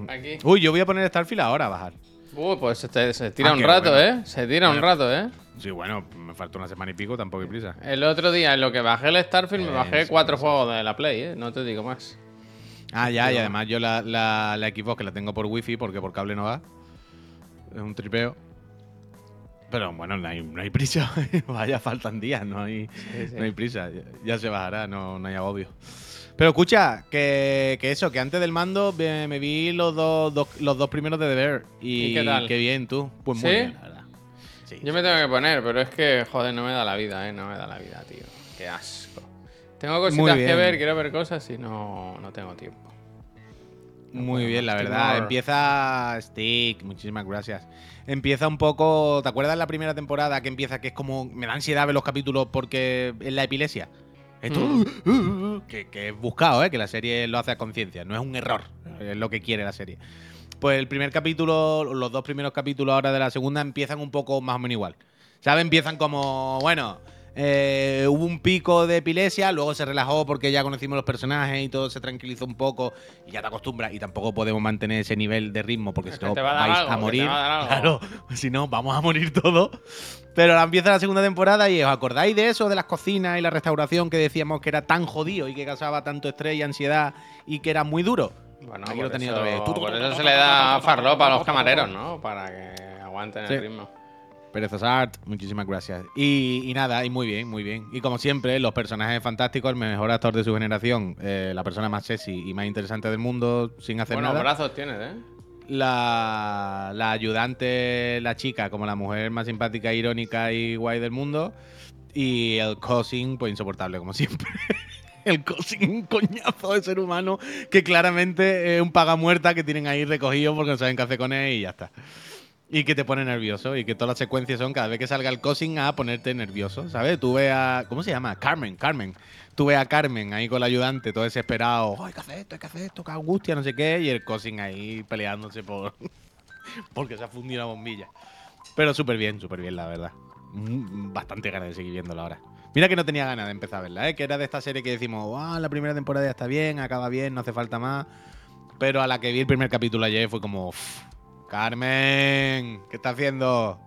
aquí. Uy, yo voy a poner Starfield ahora a bajar. Uy, pues se, tira Ah, un rato, bueno. ¿eh? Se tira un rato, ¿eh? Sí, bueno, me falta una semana y pico, tampoco hay prisa. El otro día, en lo que bajé el Starfield, me bajé cuatro juegos de la Play, ¿eh? No te digo más. Ah, ya, y además yo la, la, la Xbox que la tengo por wifi porque por cable no va. Es un tripeo. Pero bueno, no hay, no hay prisa. *laughs* Vaya, faltan días, no hay, sí. no hay prisa. Ya, ya se bajará, no, no hay agobio. Pero escucha, que, que eso, que antes del mando me, me vi los dos, dos- los dos primeros de The Bear. Y, ¿Y qué tal? Qué bien, tú. Pues muy bien, la verdad. Sí. Yo me tengo que poner, pero es que, joder, no me da la vida, ¿eh? No me da la vida, tío. Qué asco. Tengo cositas que ver, quiero ver cosas y no, no tengo tiempo. Muy bien, la verdad. Empieza Stick, muchísimas gracias. Empieza un poco. ¿Te acuerdas la primera temporada que empieza que es como. Me da ansiedad ver los capítulos porque es la epilepsia? Esto. Mm. que, que es buscado, ¿eh? Que la serie lo hace a conciencia. No es un error. Es lo que quiere la serie. Pues el primer capítulo, los dos primeros capítulos ahora de la segunda empiezan un poco más o menos igual. ¿Sabes? Empiezan como, bueno, eh, hubo un pico de epilepsia, luego se relajó porque ya conocimos los personajes y todo se tranquilizó un poco y ya te acostumbras y tampoco podemos mantener ese nivel de ritmo porque si no vais algo, a morir. a. Claro, si no, vamos a morir todos. Pero ahora empieza la segunda temporada y os acordáis de eso, de las cocinas y la restauración que decíamos que era tan jodido y que causaba tanto estrés y ansiedad y que era muy duro. Bueno, Aquí por, lo tenía eso, otra vez. Por eso se le da farlopa a los camareros, ¿no? Para que aguanten Sí. el ritmo. Perezos Art, muchísimas gracias. Y, y nada, y muy bien, muy bien. Y como siempre, los personajes fantásticos, el mejor actor de su generación, eh, la persona más sexy y más interesante del mundo, sin hacer Buenos nada. brazos tienes, ¿eh? La, la ayudante, la chica, como la mujer más simpática, irónica y guay del mundo. Y el cousin, pues insoportable, como siempre. *laughs* El cousin, un coñazo de ser humano que claramente es un pagamuerta que tienen ahí recogido porque no saben qué hacer con él y ya está. Y que te pone nervioso y que todas las secuencias son cada vez que salga el cousin a ponerte nervioso, ¿sabes? Tú ves a. ¿Cómo se llama? Carmen, Carmen. Tú ves a Carmen ahí con el ayudante, todo desesperado. "Oh, hay que hacer esto, hay que hacer esto, qué angustia, no sé qué. Y el cousin ahí peleándose por. *laughs* porque se ha fundido la bombilla. Pero súper bien, súper bien, la verdad. Mm, Bastante ganas de seguir viéndola ahora. Mira que no tenía ganas de empezar a verla, ¿eh? que era de esta serie que decimos, "Ah, la primera temporada ya está bien, acaba bien, no hace falta más. Pero a la que vi el primer capítulo ayer fue como, "Uf, Carmen, ¿qué está haciendo?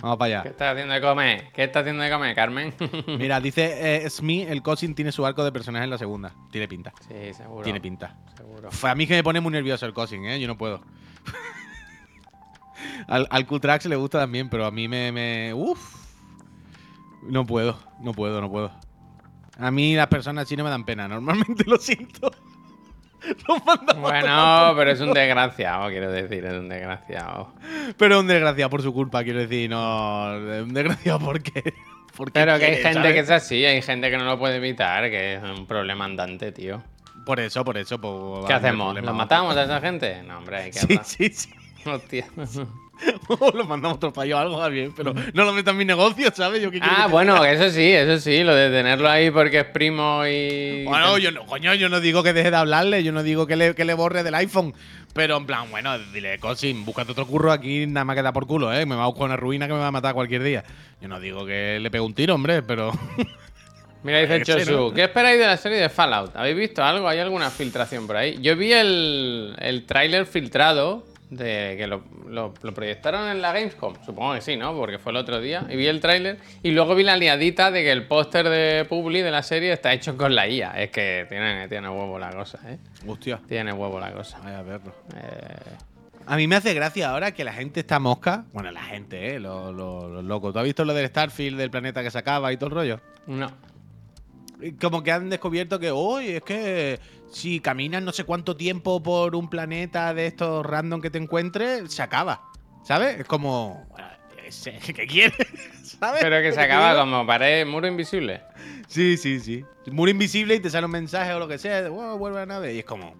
Vamos para ¿Qué allá. estás haciendo de comer? ¿Qué estás haciendo de comer, Carmen? *laughs* Mira, dice eh, Smee, el coaching tiene su arco de personaje en la segunda. Tiene pinta. sí, seguro. Tiene pinta. Seguro. A mí que me pone muy nervioso el coaching, ¿eh? Yo no puedo. *laughs* al, al Q-Trax le gusta también, pero a mí me, me. Uf. No puedo, no puedo, no puedo. A mí las personas así no me dan pena, *laughs* normalmente lo siento. *laughs* Bueno, pero es un desgraciado, quiero decir, es un desgraciado. Pero un desgraciado por su culpa, quiero decir, no. Un desgraciado porque. *laughs* porque Pero que hay gente ¿sabes? que es así, hay gente que no lo puede evitar, que es un problema andante, tío. Por eso, por eso. Pues, ¿Qué vale, hacemos? ¿Los matamos a esa gente? No, hombre, hay que Sí, hablar. sí, sí. *laughs* Hostia. *laughs* O los mandamos otro país o algo, va bien, pero no lo metan en mi negocio, ¿sabes? Yo qué Ah, que bueno, eso sí, eso sí, lo de tenerlo ahí porque es primo y. Bueno, yo no, coño, yo no digo que deje de hablarle, yo no digo que le, que le borre del iPhone. Pero en plan, bueno, dile, Cosin, búscate otro curro aquí, nada más que da por culo, ¿eh? Me va a buscar una ruina que me va a matar cualquier día. Yo no digo que le pegue un tiro, hombre, pero. *laughs* Mira, dice *laughs* Chosu. ¿qué esperáis de la serie de Fallout? ¿Habéis visto algo? ¿Hay alguna filtración por ahí? Yo vi el, el tráiler filtrado de que lo, lo- lo proyectaron en la Gamescom, supongo que sí, ¿no? Porque fue el otro día. Y vi el tráiler y luego vi la liadita de que el póster de Publi de la serie está hecho con la IA. Es que tiene, tiene huevo la cosa, ¿eh? Hostia, Tiene huevo la cosa. vaya a verlo. Eh, A mí me hace gracia ahora que la gente está mosca. Bueno, la gente, ¿eh? Los, los- los locos. ¿Tú has visto lo del Starfield, del planeta que se acaba y todo el rollo? no. Como que han descubierto que, hoy es que si caminas no sé cuánto tiempo por un planeta de estos random que te encuentres, se acaba. ¿Sabes? Es como. ese- ¿Qué quieres? *laughs* ¿Sabes? Pero que se acaba como pared, muro invisible. Sí, sí, sí. Muro invisible y te sale un mensaje o lo que sea. de, "Wow, vuelve a la nave. Y es como.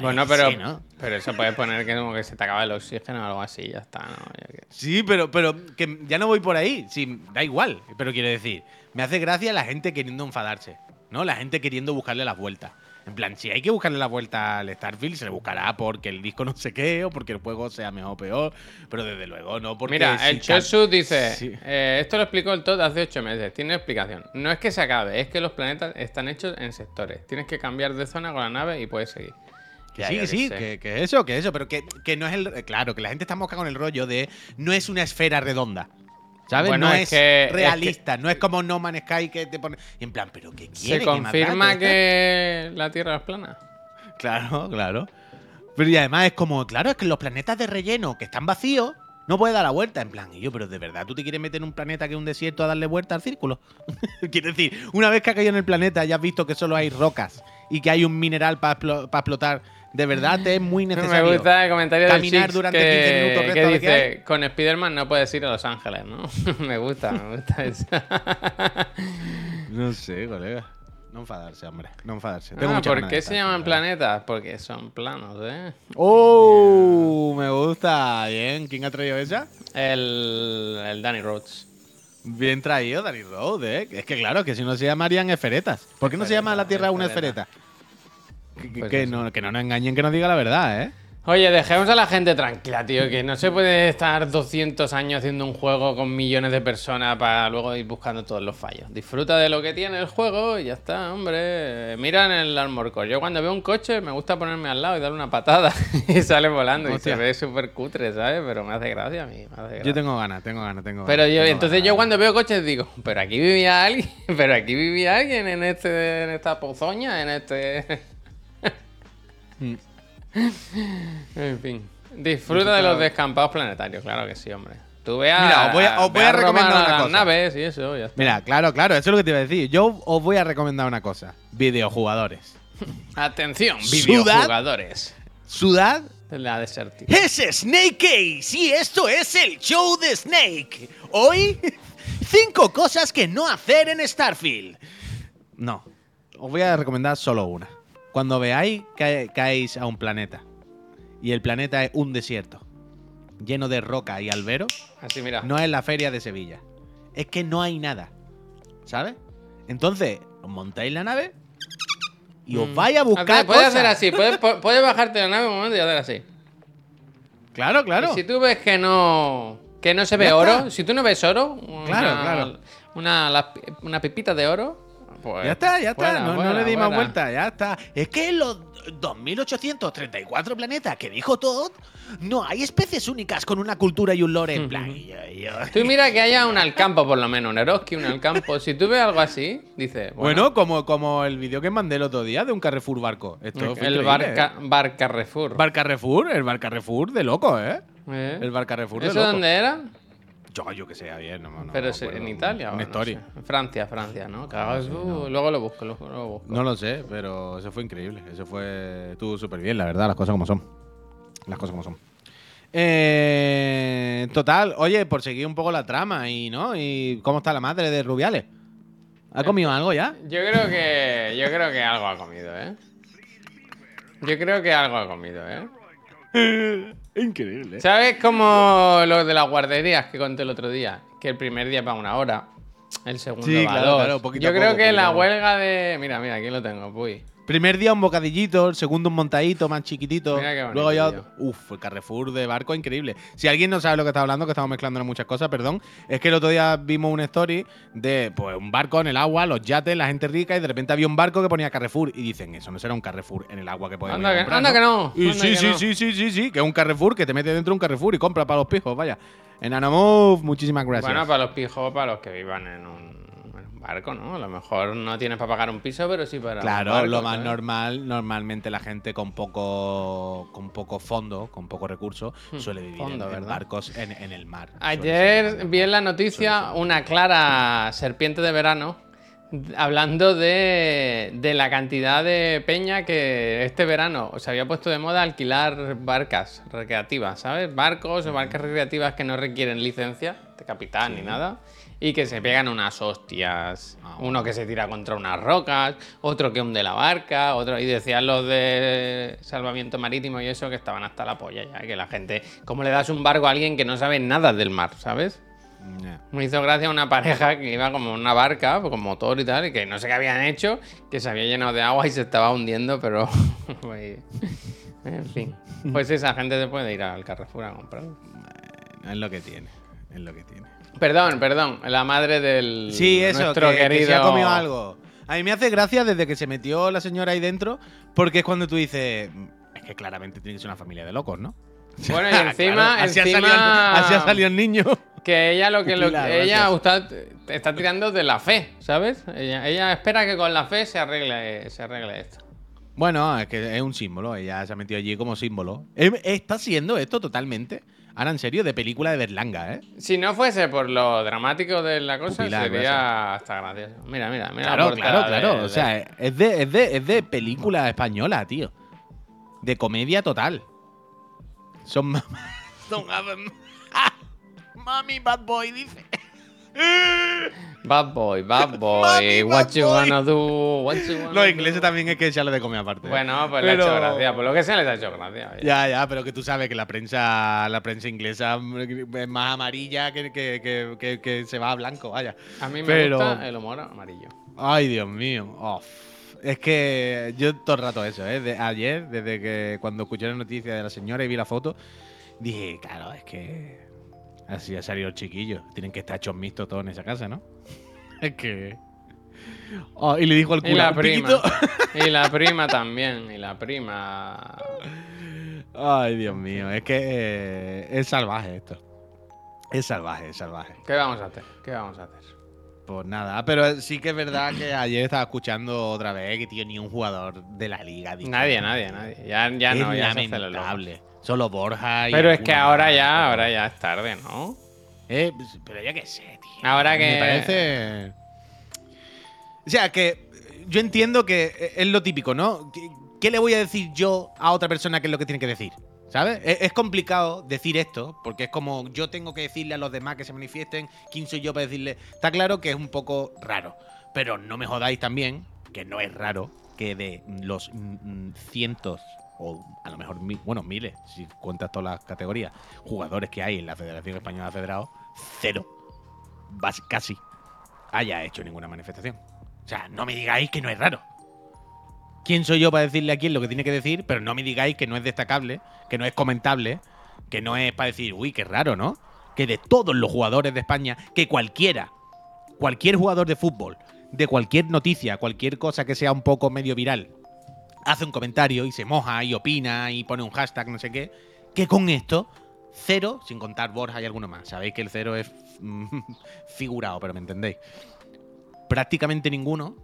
Bueno, sí, pero, ¿no? pero eso puedes poner que como que se te acaba el oxígeno o algo así, ya está, ¿no? Ya que- Sí, pero, pero que ya no voy por ahí. Sí, da igual. Pero quiero decir, me hace gracia la gente queriendo enfadarse, ¿no? La gente queriendo buscarle las vueltas. En plan, si hay que buscarle la vuelta al Starfield, se le buscará porque el disco no sé qué o porque el juego sea mejor o peor. Pero desde luego no porque. Mira, si el Chosu dice, Sí. eh, esto lo explicó el Todd hace ocho meses, tiene explicación. No es que se acabe, es que los planetas están hechos en sectores. Tienes que cambiar de zona con la nave y puedes seguir. Que sí, que sí, que, que eso, que eso, pero que, que no es el. Claro, que la gente está mosca con el rollo de no es una esfera redonda. ¿Sabes? Bueno, no es que- que- realista, no es como No Man's Sky que te pone. En plan, ¿pero qué quiere? ¿Se confirma ¿Qué que la Tierra es plana? Claro, claro. Pero y además es como, claro, es que los planetas de relleno que están vacíos no puede dar la vuelta. En plan, y yo, pero de verdad, ¿tú te quieres meter en un planeta que es un desierto a darle vuelta al círculo? *laughs* Quiero decir, una vez que has caído en el planeta y has visto que solo hay rocas y que hay un mineral para explotar, de verdad es muy necesario. Me gusta el comentario de caminar durante que, 15 minutos que dice, con Spider-Man no puedes ir a Los Ángeles, ¿no? *laughs* me gusta, me gusta eso. *laughs* No sé, colega. No enfadarse, hombre. No enfadarse. Tengo Ah, ¿Por qué se llaman planetas? Porque son planos, ¿eh? ¡Oh! Me gusta. Bien. ¿Quién ha traído esa? El, el Danny Rhodes. Bien traído, Danny Road, ¿eh? Es que claro, que si no se llamarían esferetas. ¿Por qué no se llama la Tierra una esfereta? Que, Pues que no, que no nos engañen, que nos diga la verdad, ¿eh? Oye, dejemos a la gente tranquila, tío, que no se puede estar 200 años haciendo un juego con millones de personas para luego ir buscando todos los fallos. Disfruta de lo que tiene el juego y ya está, hombre. Mira en el Armor Core. Yo cuando veo un coche me gusta ponerme al lado y darle una patada *laughs* y sale volando Hostia. y se ve súper cutre, ¿sabes? Pero me hace gracia a mí, me hace gracia. Yo tengo ganas, tengo ganas, tengo Pero ganas, yo, tengo entonces ganas. yo cuando veo coches digo, pero aquí vivía alguien, *laughs* pero aquí vivía alguien en este, en esta pozoña, en este. Mm. *laughs* en fin. Disfruta de los descampados planetarios, claro que sí, hombre. Tú veas. Mira, os voy a- os voy a recomendar una las cosa. naves y eso, ya está. Mira, claro, claro, eso es lo que te iba a decir. Yo os voy a recomendar una cosa. Videojugadores. *laughs* Atención, videojugadores. Sudad La Desertic. Es Snake Case y esto es el show de Snake. Hoy, *laughs* cinco cosas que no hacer en Starfield. No, os voy a recomendar solo una. Cuando veáis que caéis a un planeta y el planeta es un desierto lleno de roca y Así, mira. no es la feria de Sevilla. Es que no hay nada. ¿Sabes? Entonces, os montáis la nave y os Mm. vais a buscar Puedes cosas. hacer así, puedes, pu- puedes bajarte de la nave un momento y hacer así. Claro, claro. Y si tú ves que no que no se ve oro, si tú no ves oro, una, Claro, claro. Una, una pipita de oro, pues Ya está, ya está. no, le di más vuelta, ya está. Es que en los 2834 planetas que dijo Todd, no hay especies únicas con una cultura y un lore en plan. yo- yo- Tú mira que haya un Alcampo, por lo menos, un Eroski, un Alcampo. Si tú ves algo así, dices, Bueno, bueno, como, como el vídeo que mandé el otro día de un Carrefour barco. Esto fue el increíble, Bar, ¿eh? bar Carrefour. Bar Carrefour, el Bar Carrefour de loco, ¿eh? ¿Eh? El Bar Carrefour de ¿Eso loco. dónde era? Yo, yo que sé, bien, no, no, Pero es en Italia. Una no sé. En Francia, Francia, ¿no? Cagaos, uh, Luego lo busco, luego lo busco. No lo sé, pero eso fue increíble. Eso fue. Estuvo súper bien, la verdad, las cosas como son. Las cosas como son. Eh, total, oye, por seguir un poco la trama y, ¿no? ¿Y cómo está la madre de Rubiales? ¿Ha comido algo ya? Yo creo que. Yo creo que algo ha comido, ¿eh? Yo creo que algo ha comido, ¿eh? *laughs* Increíble. ¿Sabes como lo de las guarderías que conté el otro día? Que el primer día va una hora, el segundo Sí, va claro, dos. claro, Yo creo poco, que la huelga de. Mira, mira, aquí lo tengo, uy. Primer día un bocadillito, el segundo un montadito más chiquitito. Mira qué bonito, Luego ya. tío. Uf, el Carrefour de barco increíble. Si alguien no sabe lo que está hablando, que estamos mezclando muchas cosas, perdón. Es que el otro día vimos una story de pues un barco en el agua, los yates, la gente rica, y de repente había un barco que ponía Carrefour. Y dicen, eso no será un Carrefour en el agua que podemos Anda que- comprar, anda que no, Y anda sí, que sí, no. sí, sí, sí, sí, que es un Carrefour que te mete dentro de un Carrefour y compra para los pijos, vaya. En Anamove, muchísimas gracias. Bueno, para los pijos, para los que vivan en un barco, ¿no? A lo mejor no tienes para pagar un piso, pero sí para. un Claro, barco, lo más ¿sabes? normal, normalmente la gente con poco con poco fondo, con poco recurso, Hmm, suele vivir fondo, en- barcos en, en el mar. Ayer ser. vi en la noticia una clara serpiente de verano hablando de, de la cantidad de peña que este verano se había puesto de moda alquilar barcas recreativas, ¿sabes? Barcos o barcas recreativas que no requieren licencia de capitán ni nada y que se pegan unas hostias. Ah, Uno que se tira contra unas rocas, otro que hunde la barca, otro y decían los de salvamiento marítimo y eso que estaban hasta la polla ya, que la gente, ¿cómo le das un barco a alguien que no sabe nada del mar, ¿sabes? Me hizo gracia una pareja que iba como una barca con motor y tal, y que no sé qué habían hecho, que se había llenado de agua y se estaba hundiendo, pero. *laughs* pues, en fin. Pues esa gente se puede ir al Carrefour a comprar. Es lo que tiene, es lo que tiene. Perdón, perdón, la madre del. Sí, eso, nuestro que, que querido. se ha comido algo. A mí me hace gracia desde que se metió la señora ahí dentro, porque es cuando tú dices, "Mm, es que claramente tiene que ser una familia de locos, ¿no? Bueno, y *laughs* encima. Claro, así, encima ha salido, así ha salido el niño. Que ella lo que lo, ella está, está tirando de la fe, ¿sabes? Ella, ella espera que con la fe se arregle, se arregle esto. Bueno, es que es un símbolo, ella se ha metido allí como símbolo. Em, Está siendo esto totalmente, ahora en serio, de película de Berlanga, ¿eh? Si no fuese por lo dramático de la cosa, Pupilar, sería hasta gracioso. Mira, mira, mira. la Claro, claro, claro. de- O sea, es de, es, de, es de película española, tío. De comedia total. Son ma- *laughs* Son *laughs* Mami Bad Boy, dice. *laughs* Bad boy, bad boy. Mami, what bad you boy. wanna do? What you wanna Los ingleses do? también hay que echarle de comer aparte. Bueno, pues le ha Pero- hecho gracia. Por lo que sea, les ha hecho gracia. oye. Ya, ya, pero que tú sabes que la prensa, la prensa inglesa es más amarilla que, que, que, que- que se va a blanco, vaya. A mí me Pero- gusta el humor amarillo. Ay, Dios mío. Oh, Es que yo todo el rato eso, ¿eh? De- ayer, desde que cuando escuché la noticia de la señora y vi la foto, dije, claro, es que así ha salido el chiquillo. Tienen que estar hechos mixtos todos en esa casa, ¿no? *laughs* Es que... Oh, y le dijo al Y cura, la "Un prima. piquito". *laughs* Y la prima también. Y la prima. Ay, Dios mío, es que eh, es salvaje esto. Es salvaje, es salvaje. ¿Qué vamos a hacer? ¿Qué vamos a hacer? Pues nada, pero sí que es verdad que ayer estaba escuchando otra vez que, tío, ni un jugador de la liga. Nadie, nadie, nadie. Ya, ya es no, ya se hace lo loco. lamentable. Solo Borja y Pero es que ahora ya, pero- ahora ya es tarde, ¿no? Eh, pues, pero yo qué sé, tío. Ahora que- Me parece. O sea, que yo entiendo que es lo típico, ¿no? ¿Qué, le voy a decir yo a otra persona qué es lo que tiene que decir? ¿Sabes? Es, es complicado decir esto, porque es como yo tengo que decirle a los demás que se manifiesten, ¿quién soy yo para decirle? Está claro que es un poco raro, pero no me jodáis también, que no es raro, que de los mm, mm, cientos o a lo mejor, mi- bueno, miles, si cuentas todas las categorías, jugadores que hay en la Federación Española de Federados, cero, casi, haya hecho ninguna manifestación. O sea, no me digáis que no es raro. ¿Quién soy yo para decirle a quién lo que tiene que decir? Pero no me digáis que no es destacable, que no es comentable, que no es para decir, uy, qué raro, ¿no? Que de todos los jugadores de España, que cualquiera, cualquier jugador de fútbol, de cualquier noticia, cualquier cosa que sea un poco medio viral, hace un comentario y se moja y opina y pone un hashtag, no sé qué, que con esto, cero, sin contar Borja y alguno más. Sabéis que el cero es mm, *laughs* figurado, pero me entendéis. Prácticamente ninguno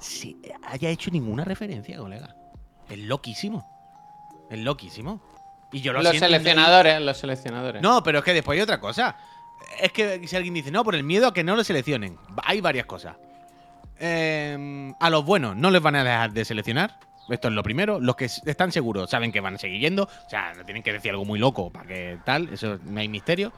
si haya hecho ninguna referencia, colega. Es loquísimo. Es loquísimo. Y yo lo Los seleccionadores, los seleccionadores. no, pero es que después hay otra cosa. Es que si alguien dice, no, por el miedo a que no lo seleccionen. Hay varias cosas. Eh, a los buenos no les van a dejar de seleccionar. Esto es lo primero. Los que están seguros saben que van a seguir yendo. O sea, no tienen que decir algo muy loco para que tal. Eso no hay misterio.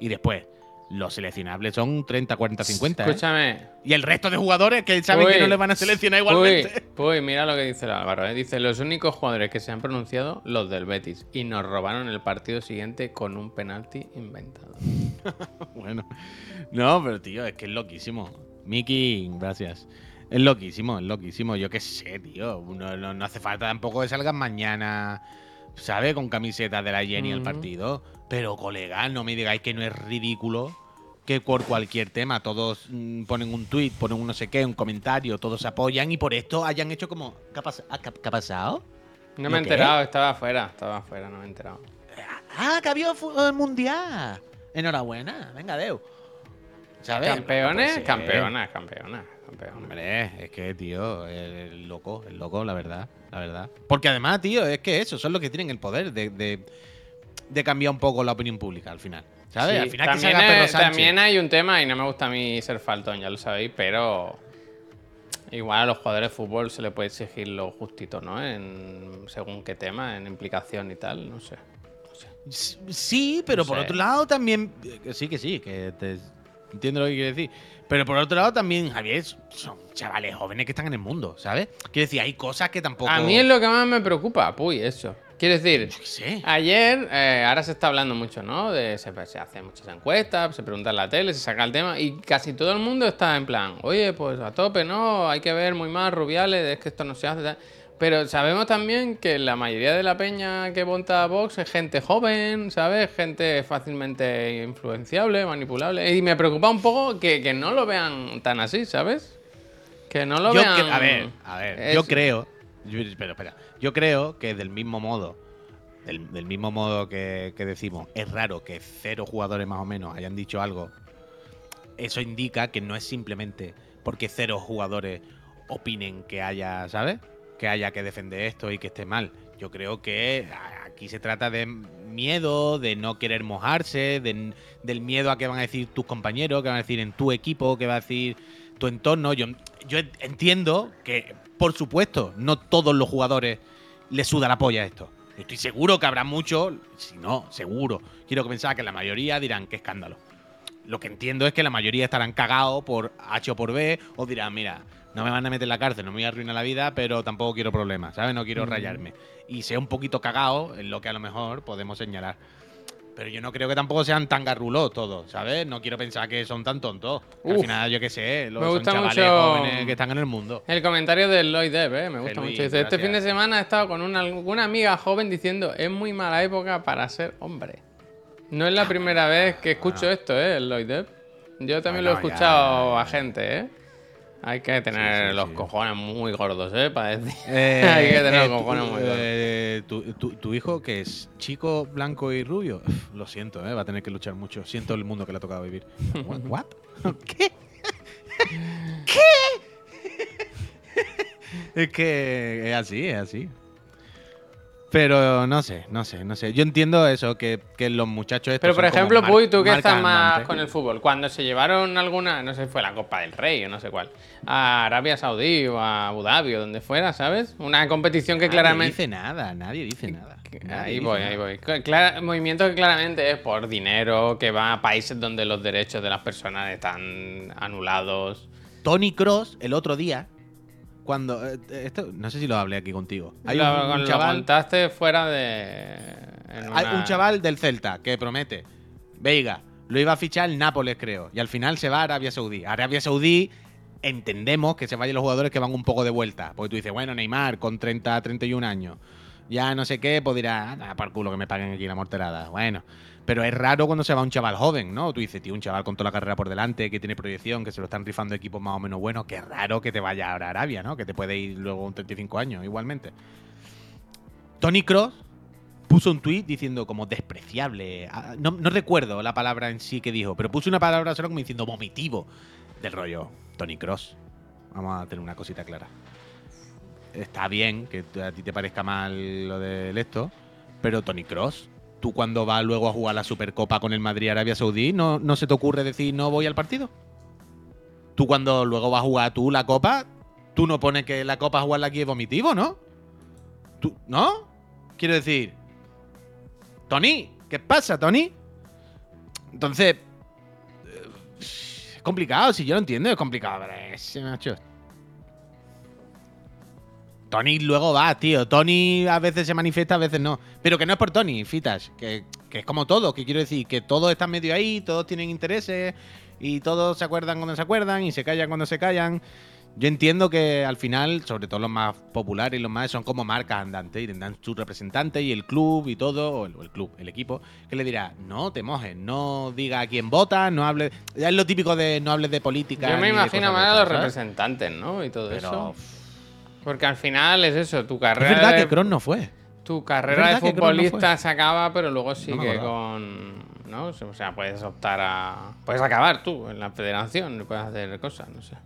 Y después, los seleccionables son 30, 40, 50. ¿eh? Escúchame. Y el resto de jugadores que saben que no les van a seleccionar igualmente. Uy, mira lo que dice el Álvaro. ¿eh? Dice, los únicos jugadores que se han pronunciado, los del Betis. Y nos robaron el partido siguiente con un penalti inventado. *laughs* Bueno, no, pero tío, es que es loquísimo. Miki, gracias. Es loquísimo, es loquísimo. Yo qué sé, tío. No, no- no hace falta tampoco que salgan mañana, ¿sabes? Con camisetas de la Jenny al partido. Pero, colega, no me digáis que no es ridículo que por cualquier tema todos mm, ponen un tweet, ponen un no sé qué, un comentario, todos se apoyan y por esto hayan hecho como. ¿Qué ha, pas- ah, ¿qué ha- qué ha pasado? No ¿Lo me he enterado, estaba afuera, estaba afuera, no me he enterado. ¡Ah, que había el mundial! Enhorabuena, venga, Deu. ¿Sabes? Campeones, ser. campeonas, campeonas, campeonas. Hombre, es que, tío, es loco, es loco, la verdad, la verdad. Porque además, tío, es que eso, son los que tienen el poder de, de- de cambiar un poco la opinión pública al final. ¿Sabes? Sí, al final que también, salga Pedro es- Sánchez. también hay un tema, y no me gusta a mí ser faltón, ya lo sabéis, pero igual a los jugadores de fútbol se le puede exigir lo justito, ¿no? En, según qué tema, en implicación y tal, no sé. Sí, pero No por otro lado también. eh, Sí, que sí, que te entiendo lo que quieres decir. Pero por otro lado también, Javier, son chavales jóvenes que están en el mundo, ¿sabes? Quiero decir, hay cosas que tampoco. A mí es lo que más me preocupa, puy, eso. Quiero decir, Yo qué sé. ayer, eh, ahora se está hablando mucho, ¿no? De, se, se hacen muchas encuestas, se pregunta en la tele, se saca el tema y casi todo el mundo está en plan, oye, pues a tope, ¿no? Hay que ver muy más rubiales, es que esto no se hace. tal". Pero sabemos también que la mayoría de la peña que monta Vox es gente joven, ¿sabes? Gente fácilmente influenciable, manipulable. Y me preocupa un poco que, que no lo vean tan así, ¿sabes? Que no lo Yo vean. a ver, a ver, Es- yo creo. yo- espera, espera. Yo creo que del mismo modo, del, del mismo modo que, que decimos, es raro que cero jugadores más o menos hayan dicho algo. Eso indica que no es simplemente porque cero jugadores opinen que haya, ¿sabes? Que haya que defender esto y que esté mal. Yo creo que aquí se trata de miedo, de no querer mojarse, de- del miedo a qué van a decir tus compañeros, qué van a decir en tu equipo, qué va a decir tu entorno. Yo, yo entiendo que, por supuesto, no todos los jugadores les suda la polla esto. Estoy seguro que habrá muchos, si no, seguro. Quiero pensar que la mayoría dirán qué escándalo. Lo que entiendo es que la mayoría estarán cagados por H o por B o dirán, mira, no me van a meter en la cárcel, no me voy a arruinar la vida, pero tampoco quiero problemas, ¿sabes? No quiero rayarme. Y sea un poquito cagado en lo que a lo mejor podemos señalar. Pero yo no creo que tampoco sean tan garrulos todos, ¿sabes? No quiero pensar que son tan tontos. Que al Uf. final, yo qué sé, los Me son chavales mucho- jóvenes que están en el mundo. El comentario de Lloyd Depp, eh, me gusta Luis, mucho. Dice, este fin de semana he estado con una, una amiga joven diciendo, es muy mala época para ser hombre. No es la primera vez que escucho esto, ¿eh? El Lloyd Depp. Yo también lo he ya, escuchado ya, a gente, ¿eh? Hay que tener Sí, sí, los sí. cojones muy gordos, ¿eh? Para decir. *laughs* Eh, Hay que tener eh, los tu- cojones muy gordos. eh, tu, tu- tu hijo, que es chico, blanco y rubio, lo siento, eh, va a tener que luchar mucho. Siento el mundo que le ha tocado vivir. *laughs* What? What? *laughs* ¿Qué? ¿Qué? es que es así, es así. Pero no sé, no sé, no sé. Yo entiendo eso, que, que los muchachos Pero por ejemplo, Puy, tú que estás más con el fútbol, cuando se llevaron alguna, no sé fue la Copa del Rey o no sé cuál, a Arabia Saudí o a Abu Dhabi o donde fuera, ¿sabes? Una competición que Nadie claramente... dice nada, nadie dice nada. Nadie Ahí dice voy, nada. ahí voy. Cla- clara- movimiento que claramente es por dinero, que va a países donde los derechos de las personas están anulados. Tony Cross, el otro día, cuando. eh, esto, no sé si lo hablé aquí contigo. Hay lo, un, un lo chaval. contaste fuera de... Hay un chaval del Celta que promete. Veiga, lo iba a fichar el Nápoles, creo. Y al final se va a Arabia Saudí. Arabia Saudí, entendemos que se vayan los jugadores que van un poco de vuelta. Porque tú dices, bueno, Neymar con 30, 31 años. Ya no sé qué, pues dirá, para el culo que me paguen aquí la morterada. Bueno. Pero es raro cuando se va un chaval joven, ¿no? Tú dices, tío, un chaval con toda la carrera por delante, que tiene proyección, que se lo están rifando equipos más o menos buenos. Qué raro que te vaya ahora a Arabia, ¿no? Que te puede ir luego un 35 años, igualmente. Tony Cross puso un tuit diciendo como despreciable. ah, No, no recuerdo la palabra en sí que dijo, pero puso una palabra solo como diciendo vomitivo. Del rollo, Tony Cross. Vamos a tener una cosita clara. Está bien que a ti te parezca mal lo del esto, pero Tony Cross, tú cuando vas luego a jugar la Supercopa con el Madrid Arabia Saudí, ¿no, ¿no se te ocurre decir no voy al partido? Tú cuando luego vas a jugar tú la Copa, tú no pones que la Copa jugarla aquí es vomitivo, ¿no? ¿Tú, ¿No? Quiero decir, Tony, ¿qué pasa, Tony? Entonces, eh, es complicado, si yo lo entiendo, es complicado. Tony luego va, tío. Tony a veces se manifiesta, a veces no. Pero que no es por Tony, Fitas. Que, que es como todo, que quiero decir, que todos están medio ahí, todos tienen intereses y todos se acuerdan cuando se acuerdan y se callan cuando se callan. Yo entiendo que al final, sobre todo los más populares y los más, son como marcas andantes y tendrán su representante y el club y todo, o el, el club, el equipo, que le dirá, no te mojes, no diga a quién vota, no hables. Ya es lo típico de no hables de política. Yo me imagino más a los representantes, ¿no? Y todo Pero eso. Porque al final es eso, tu es carrera, verdad de, que Kroos no fue. tu carrera de no futbolista se acaba, pero luego sigue con... ¿no? O sea, puedes optar a... Puedes acabar tú en la federación, puedes hacer cosas, no sé.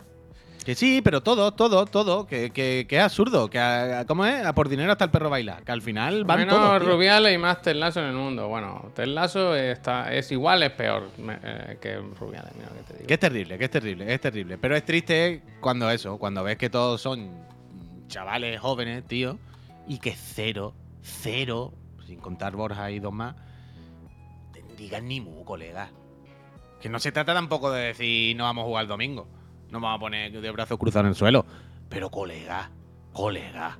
Que sí, pero todo, todo, todo. Que, que, que es absurdo. Que a- ¿Cómo es? A por dinero hasta el perro baila. Que al final van Menos todos. Rubiales y más Ted Lasso en el mundo. Bueno, Ted Lasso está, es igual, es peor eh, que Rubiales, mira lo que te digo. Que es terrible, que es terrible, es terrible. Pero es triste cuando eso, cuando ves que todos son chavales jóvenes, tío, y que cero, cero, sin contar Borja y dos más, te digan ni mu, colega. Que no se trata tampoco de decir no vamos a jugar el domingo, no vamos a poner de brazos cruzados en el suelo. Pero colega, colega.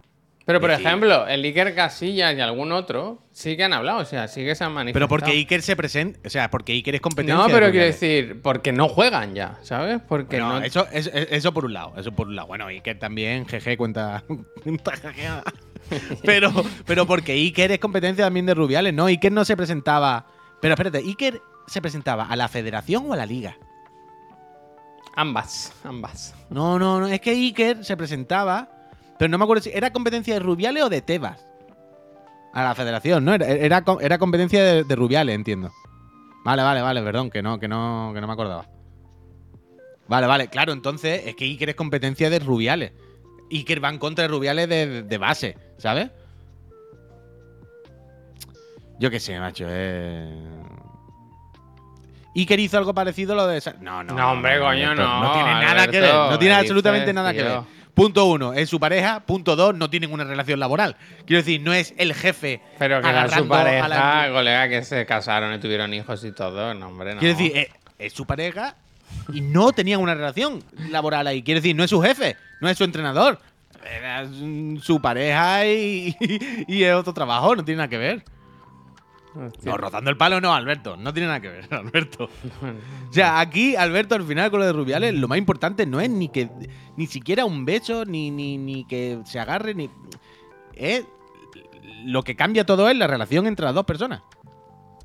Pero, por decir- ejemplo, el Iker Casillas y algún otro sí que han hablado, o sea, sí que se han manifestado. Pero porque Iker se presenta, o sea, porque Iker es competencia. No, de pero quiero decir, porque no juegan ya, ¿sabes? Porque No, no... eso, eso, eso por un lado, eso por un lado. Bueno, Iker también, GG cuenta. *laughs* *laughs* pero, pero porque Iker es competencia también de Rubiales, ¿no? Iker no se presentaba. Pero espérate, ¿Iker se presentaba a la federación o a la liga? Ambas, ambas. No, no, no, es que Iker se presentaba, pero no me acuerdo si era competencia de Rubiales o de Tebas. A la federación, ¿no? Era, era, com- era competencia de, de Rubiales, entiendo. Vale, vale, vale, perdón, que no, que no, que no me acordaba. Vale, vale, claro, entonces es que Iker es competencia de Rubiales. Iker va en contra de Rubiales de, de base, ¿sabes? Yo qué sé, macho, eh. Iker hizo algo parecido a lo de. No, no. No, hombre, coño, no, No tiene nada Alberto, que ver. No tiene ¿qué absolutamente dices, nada que ver. Punto uno, es su pareja. Punto dos, no tienen una relación laboral. Quiero decir, no es el jefe. Pero que era su agarrando a la- pareja, colega, que se casaron y tuvieron hijos y todo. No, hombre, no. Quiero decir, eh, es su pareja y no tenían una relación laboral ahí. Quiero decir, no es su jefe, no es su entrenador. Era su pareja y, *laughs* y es otro trabajo, no tiene nada que ver. No, rozando el palo no, Alberto. No tiene nada que ver, *laughs* Alberto. *laughs* O sea, aquí, Alberto, al final con lo de Rubiales, lo más importante no es ni que ni siquiera un beso, ni, ni, ni que se agarre, ni. Es. Lo que cambia todo es la relación entre las dos personas.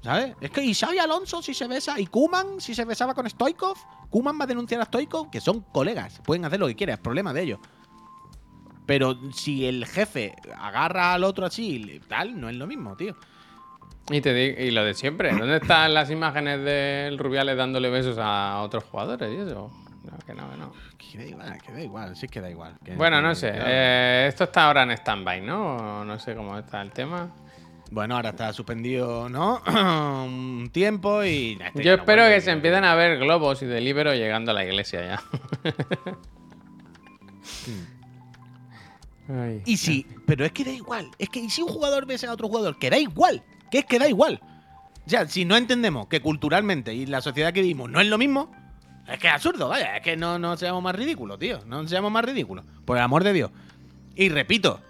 ¿Sabes? Es que y Xavi Alonso si se besa, y Kuman si se besaba con Stoikov, Kuman va a denunciar a Stoikov, que son colegas, pueden hacer lo que quieran, es problema de ellos. Pero si el jefe agarra al otro así, tal, no es lo mismo, tío. Y te digo, y lo de siempre, ¿dónde están las imágenes del Rubiales dándole besos a otros jugadores y eso? No, que no, que no. Que da igual, que da igual, sí que da igual. que- Bueno, no que- sé. que- eh, esto está ahora en stand-by, ¿no? No sé cómo está el tema. Bueno, ahora está suspendido, ¿no? *clears throat* Un tiempo y. este Yo no espero que se empiecen a ver globos y delibero llegando a la iglesia ya. *laughs* Ay. Y si. Pero es que da igual. Es que ¿y si un jugador besa a otro jugador, que da igual. Que es que da igual. O sea, si no entendemos que culturalmente y la sociedad que vivimos no es lo mismo, es que es absurdo, vaya. Es que no, no seamos más ridículos, tío. No seamos más ridículos. Por el amor de Dios. Y repito,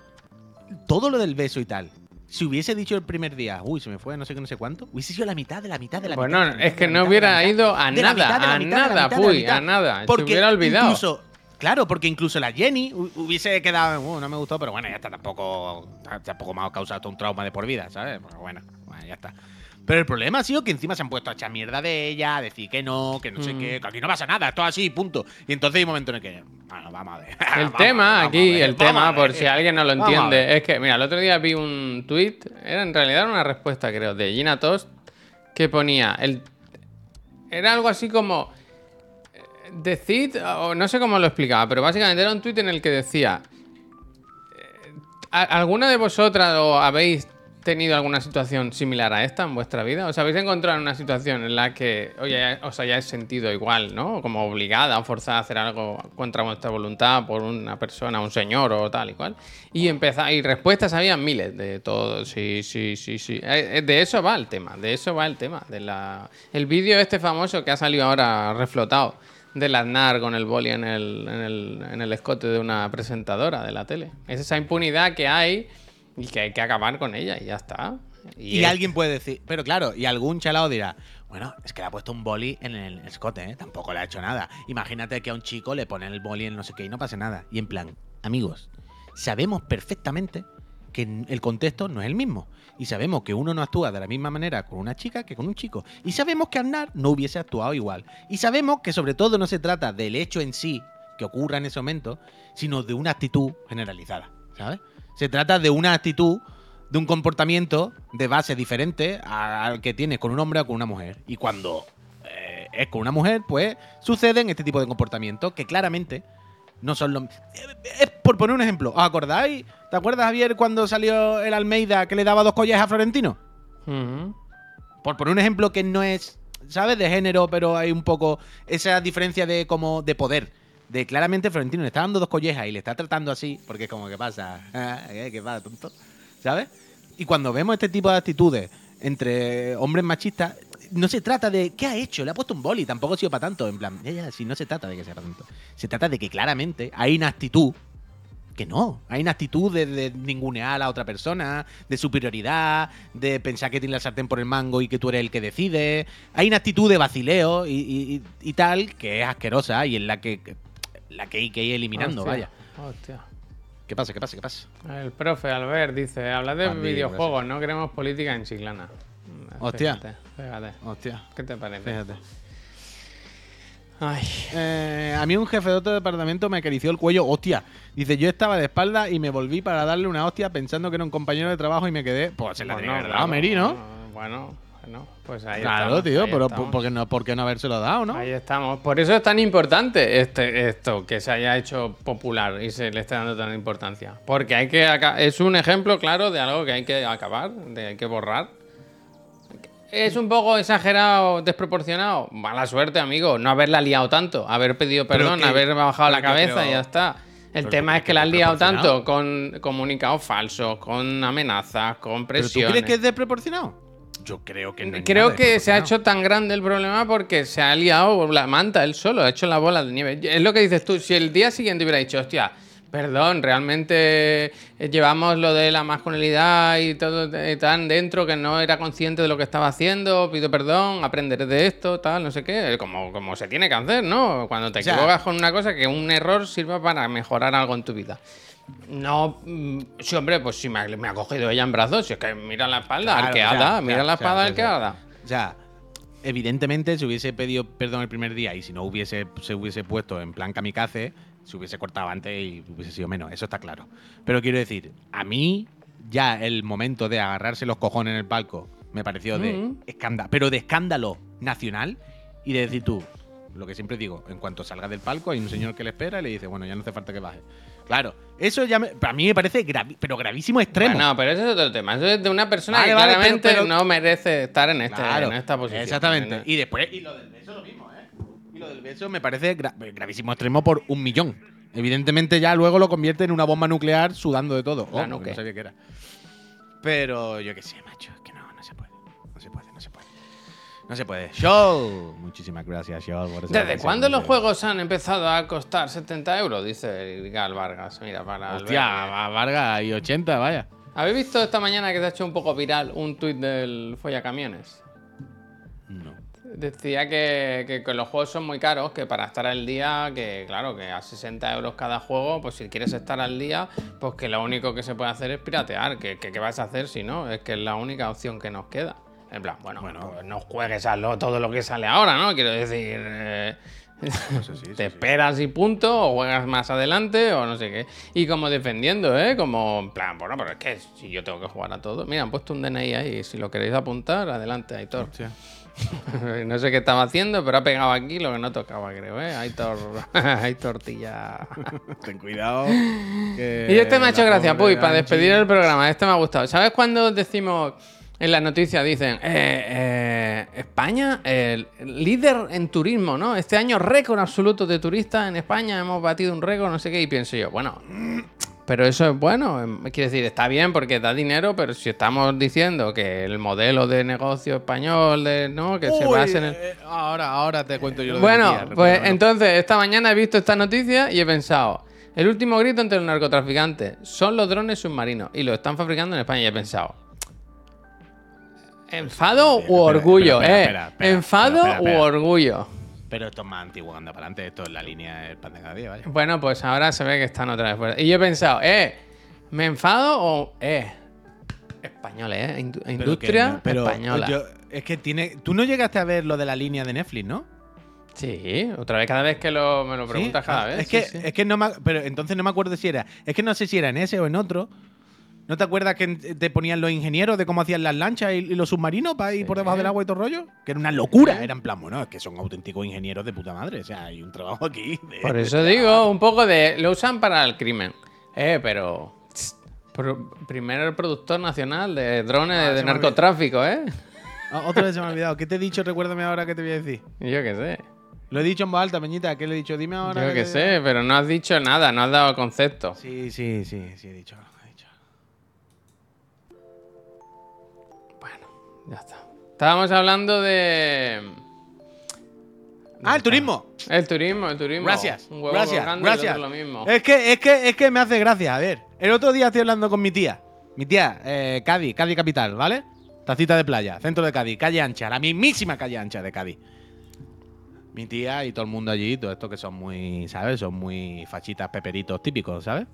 todo lo del beso y tal. Si hubiese dicho el primer día, uy, se me fue no sé qué, no sé cuánto, hubiese sido la mitad de la mitad de la Bueno, mitad. la es que no hubiera ido a nada, a nada, mitad. a nada. Se Porque hubiera olvidado. Incluso, claro, porque incluso la Jenny hu- hubiese quedado, "Uh, no me gustó, pero bueno, ya está, tampoco, tampoco me ha causado un trauma de por vida, ¿sabes? Pero bueno, bueno, ya está. Pero el problema ha sido que encima se han puesto a echar mierda de ella, a decir que no, que no sé Mm. qué, que aquí no pasa nada, esto así, punto. Y entonces hay un momento en el que, bueno, vamos a ver. El *laughs* tema ver, aquí, ver, el tema, por si alguien no lo entiende, es que, mira, el otro día vi un tweet, era en realidad una respuesta, creo, de Gina Tost, que ponía, el, era algo así como, decid, o no sé cómo lo explicaba, pero básicamente era un tweet en el que decía, eh, ¿a- ¿alguna de vosotras o habéis tenido alguna situación similar a esta en vuestra vida? ¿Os habéis encontrado en una situación en la que os hayáis sentido igual, ¿no? Como obligada o forzada a hacer algo contra vuestra voluntad por una persona, un señor o tal y cual? Y empezar, y respuestas había miles de todo, sí, sí, sí, sí. Eh, eh, De eso va el tema, de eso va el tema. De la... El vídeo este famoso que ha salido ahora reflotado del Aznar con el boli en el, en, el, en el escote de una presentadora de la tele. Es esa impunidad que hay y que hay que acabar con ella y ya está. Y, es- alguien puede decir, pero claro, y algún chalado dirá, bueno, es que le ha puesto un boli en el escote, ¿eh? tampoco le ha hecho nada. Imagínate que a un chico le ponen el boli en no sé qué y no pasa nada. Y en plan, amigos, sabemos perfectamente que el contexto no es el mismo. Y sabemos que uno no actúa de la misma manera con una chica que con un chico. Y sabemos que Aznar no hubiese actuado igual. Y sabemos que sobre todo no se trata del hecho en sí que ocurra en ese momento, sino de una actitud generalizada, ¿sabes? Se trata de una actitud, de un comportamiento de base diferente al que tienes con un hombre o con una mujer. Y cuando eh, es con una mujer, pues suceden este tipo de comportamientos que claramente no son los... Es por poner un ejemplo, ¿os acordáis? ¿Te acuerdas, Javier, cuando salió el Almeida que le daba dos collas a Florentino? Ujú. Por poner un ejemplo que no es, ¿sabes? De género, pero hay un poco esa diferencia de como de poder. De claramente Florentino le está dando dos collejas y le está tratando así, porque es como, ¿qué pasa? *laughs* ¿Eh? ¿Qué pasa, tonto? ¿Sabes? Y cuando vemos este tipo de actitudes entre hombres machistas, no se trata de ¿qué ha hecho? Le ha puesto un boli, tampoco ha sido para tanto. En plan, ya, ya, sí, no se trata de que sea para tanto. Se trata de que claramente hay una actitud que no. Hay una actitud de, de ningunear a la otra persona, de superioridad, de pensar que tiene la sartén por el mango y que tú eres el que decide. Hay una actitud de vacileo y, y- y- y tal que es asquerosa y en la que, la que hay que ir eliminando, Hostia, vaya. hostia. ¿Qué pasa? ¿Qué pasa? ¿Qué pasa? El profe Albert dice, habla de videojuegos, no queremos política en Chiclana. Hostia. Fíjate, fíjate. Hostia, ¿Qué te parece? fíjate. Ay, Eh, a mí un jefe de otro departamento me acarició el cuello, hostia. Dice, yo estaba de espalda y me volví para darle una hostia pensando que era un compañero de trabajo y me quedé. Pues se la bueno, tenía Meri, ¿no? Bueno, bueno, pues ahí Claro, estamos, tío, ahí pero estamos. ¿por qué, no, ¿por qué no habérselo dado, no? Ahí estamos. Por eso es tan importante este, esto, que se haya hecho popular y se le esté dando tanta importancia. Porque hay que es un ejemplo claro de algo que hay que acabar, de hay que borrar. Es un poco exagerado, desproporcionado. Mala suerte, amigo. No haberla liado tanto. Haber pedido perdón, que- haber bajado la pero cabeza y ya está. El tema es que la has liado tanto con comunicados falsos, con amenazas, con ¿Pero tú presiones. crees que es desproporcionado? Yo creo que no. es Creo que se ha hecho tan grande el problema porque se ha liado la manta él solo, ha hecho la bola de nieve. Es lo que dices tú, si el día siguiente hubiera dicho, hostia, Perdón, realmente eh, llevamos lo de la masculinidad y todo eh, tan dentro que no era consciente de lo que estaba haciendo, pido perdón, aprenderé de esto, tal, no sé qué, como, como se tiene que hacer, ¿no? Cuando te equivocas con una cosa, que un error sirva para mejorar algo en tu vida. No, mm, sí, hombre, pues si me ha, me ha cogido ella en brazos, si es que mira la espalda, Claro, arqueada, ya, mira ya, la espalda arqueada. O sea, evidentemente, si hubiese pedido perdón el primer día y si no hubiese, se hubiese puesto en plan kamikaze, se hubiese cortado antes y hubiese sido menos. Eso está claro. Pero quiero decir, a mí ya el momento de agarrarse los cojones en el palco me pareció de escándalo, pero de escándalo nacional y de decir tú, lo que siempre digo, en cuanto salga del palco hay un señor que le espera y le dice, bueno, ya no hace falta que baje. Claro, eso ya me- para mí me parece gravi- pero gravísimo extremo. No, pero ese es otro tema. Eso es de una persona Vale, que vale, pero- claramente pero- no merece estar en, este, Claro, en esta posición. Exactamente. Y después, y lo del beso lo mismo. Y lo del beso me parece gra- gravísimo extremo por un millón. Evidentemente ya luego lo convierte en una bomba nuclear sudando de todo. La Oh, no sabía qué era. Pero yo qué sé, macho, es que no, no se puede. No se puede, no se puede. No se puede. Show. Muchísimas gracias, Show. por ¿Desde cuándo los juegos han empezado a costar 70 euros? Dice Gal Vargas. Mira, para Hostia, Vargas y 80, vaya. ¿Habéis visto esta mañana que se ha hecho un poco viral un tuit del Follacamiones? No. Decía que, que- que los juegos son muy caros, que para estar al día, que claro, que a 60 euros cada juego, pues si quieres estar al día, pues que lo único que se puede hacer es piratear. que que- ¿Qué vas a hacer si no? Es que es la única opción que nos queda. En plan, bueno, Bueno. pues no juegues a lo- todo lo que sale ahora, ¿no? Quiero decir, eh, sí, te esperas y punto, o juegas más adelante, o no sé qué. Y como defendiendo, ¿eh? Como, en plan, bueno, pero es que si yo tengo que jugar a todo. Mira, han puesto un DNI ahí, si lo queréis apuntar, adelante, Aitor. Hostia. *laughs* no sé qué estaba haciendo, pero ha pegado aquí lo que no tocaba, creo, ¿eh? Hay, tor... *laughs* hay tortilla. *laughs* Ten cuidado. que y este me ha hecho gracia, Puy, para despedir el programa. Este me ha gustado. ¿Sabes cuando decimos en las noticias, dicen, eh, eh, España, el líder en turismo, ¿no? Este año récord absoluto de turistas en España, hemos batido un récord, no sé qué, y pienso yo, bueno, pero eso es bueno, em, quiere decir, está bien porque da dinero, pero si estamos diciendo que el modelo de negocio español, de, ¿no? Que se basa en el... eh, ahora, ahora te cuento yo lo Bueno, tía, pues recuérdamelo. entonces esta mañana he visto esta noticia y he pensado, el último grito entre los narcotraficantes son los drones submarinos y lo están fabricando en España y he pensado, enfado u orgullo, eh, enfado u orgullo. Pero esto es más antiguo, anda para adelante. Esto es la línea del pan de cada día, vaya. Bueno, pues ahora se ve que están otra vez fuera. Y yo he pensado, eh, ¿me enfado o eh? Españoles, eh, indu- industria no, pero española. yo- es que tiene. Tú no llegaste a ver lo de la línea de Netflix, ¿no? Sí, otra vez cada vez que lo, me lo preguntas Sí, cada ah, vez. Es sí, que, sí. es que no me. Pero entonces no me acuerdo si era. Es que no sé si era en ese o en otro. ¿No te acuerdas que te ponían los ingenieros de cómo hacían las lanchas y, y los submarinos para ir por Sí. debajo del agua y todo el rollo? Que era una locura. Era en plan, bueno, es que son auténticos ingenieros de puta madre. O sea, hay un trabajo aquí. de- Por eso digo, un poco de. Lo usan para el crimen. Eh, pero. pro- primero el productor nacional de drones Ah, de narcotráfico, ¿eh? Ah, otra vez se me ha olvidado. ¿Qué te he dicho? Recuérdame ahora qué te voy a decir. *laughs* Yo qué sé. Lo he dicho en voz alta, Peñita. ¿Qué le he dicho? Dime ahora. Yo qué sé, pero no has dicho nada, no has dado concepto. Sí, sí, sí, sí, he dicho. He ya está. Estábamos hablando de. Ah, el turismo. El turismo, el turismo. Gracias. Un huevo Gracias. Gracias. lo mismo. Es que, es que, es que me hace gracia. A ver, el otro día estoy hablando con mi tía. Mi tía, eh, Cádiz, Cádiz capital, ¿vale? Tacita de playa, centro de Cádiz, calle ancha, la mismísima calle ancha de Cádiz. Mi tía y todo el mundo allí, todo esto que son muy, ¿sabes? Son muy fachitas, peperitos típicos, ¿sabes?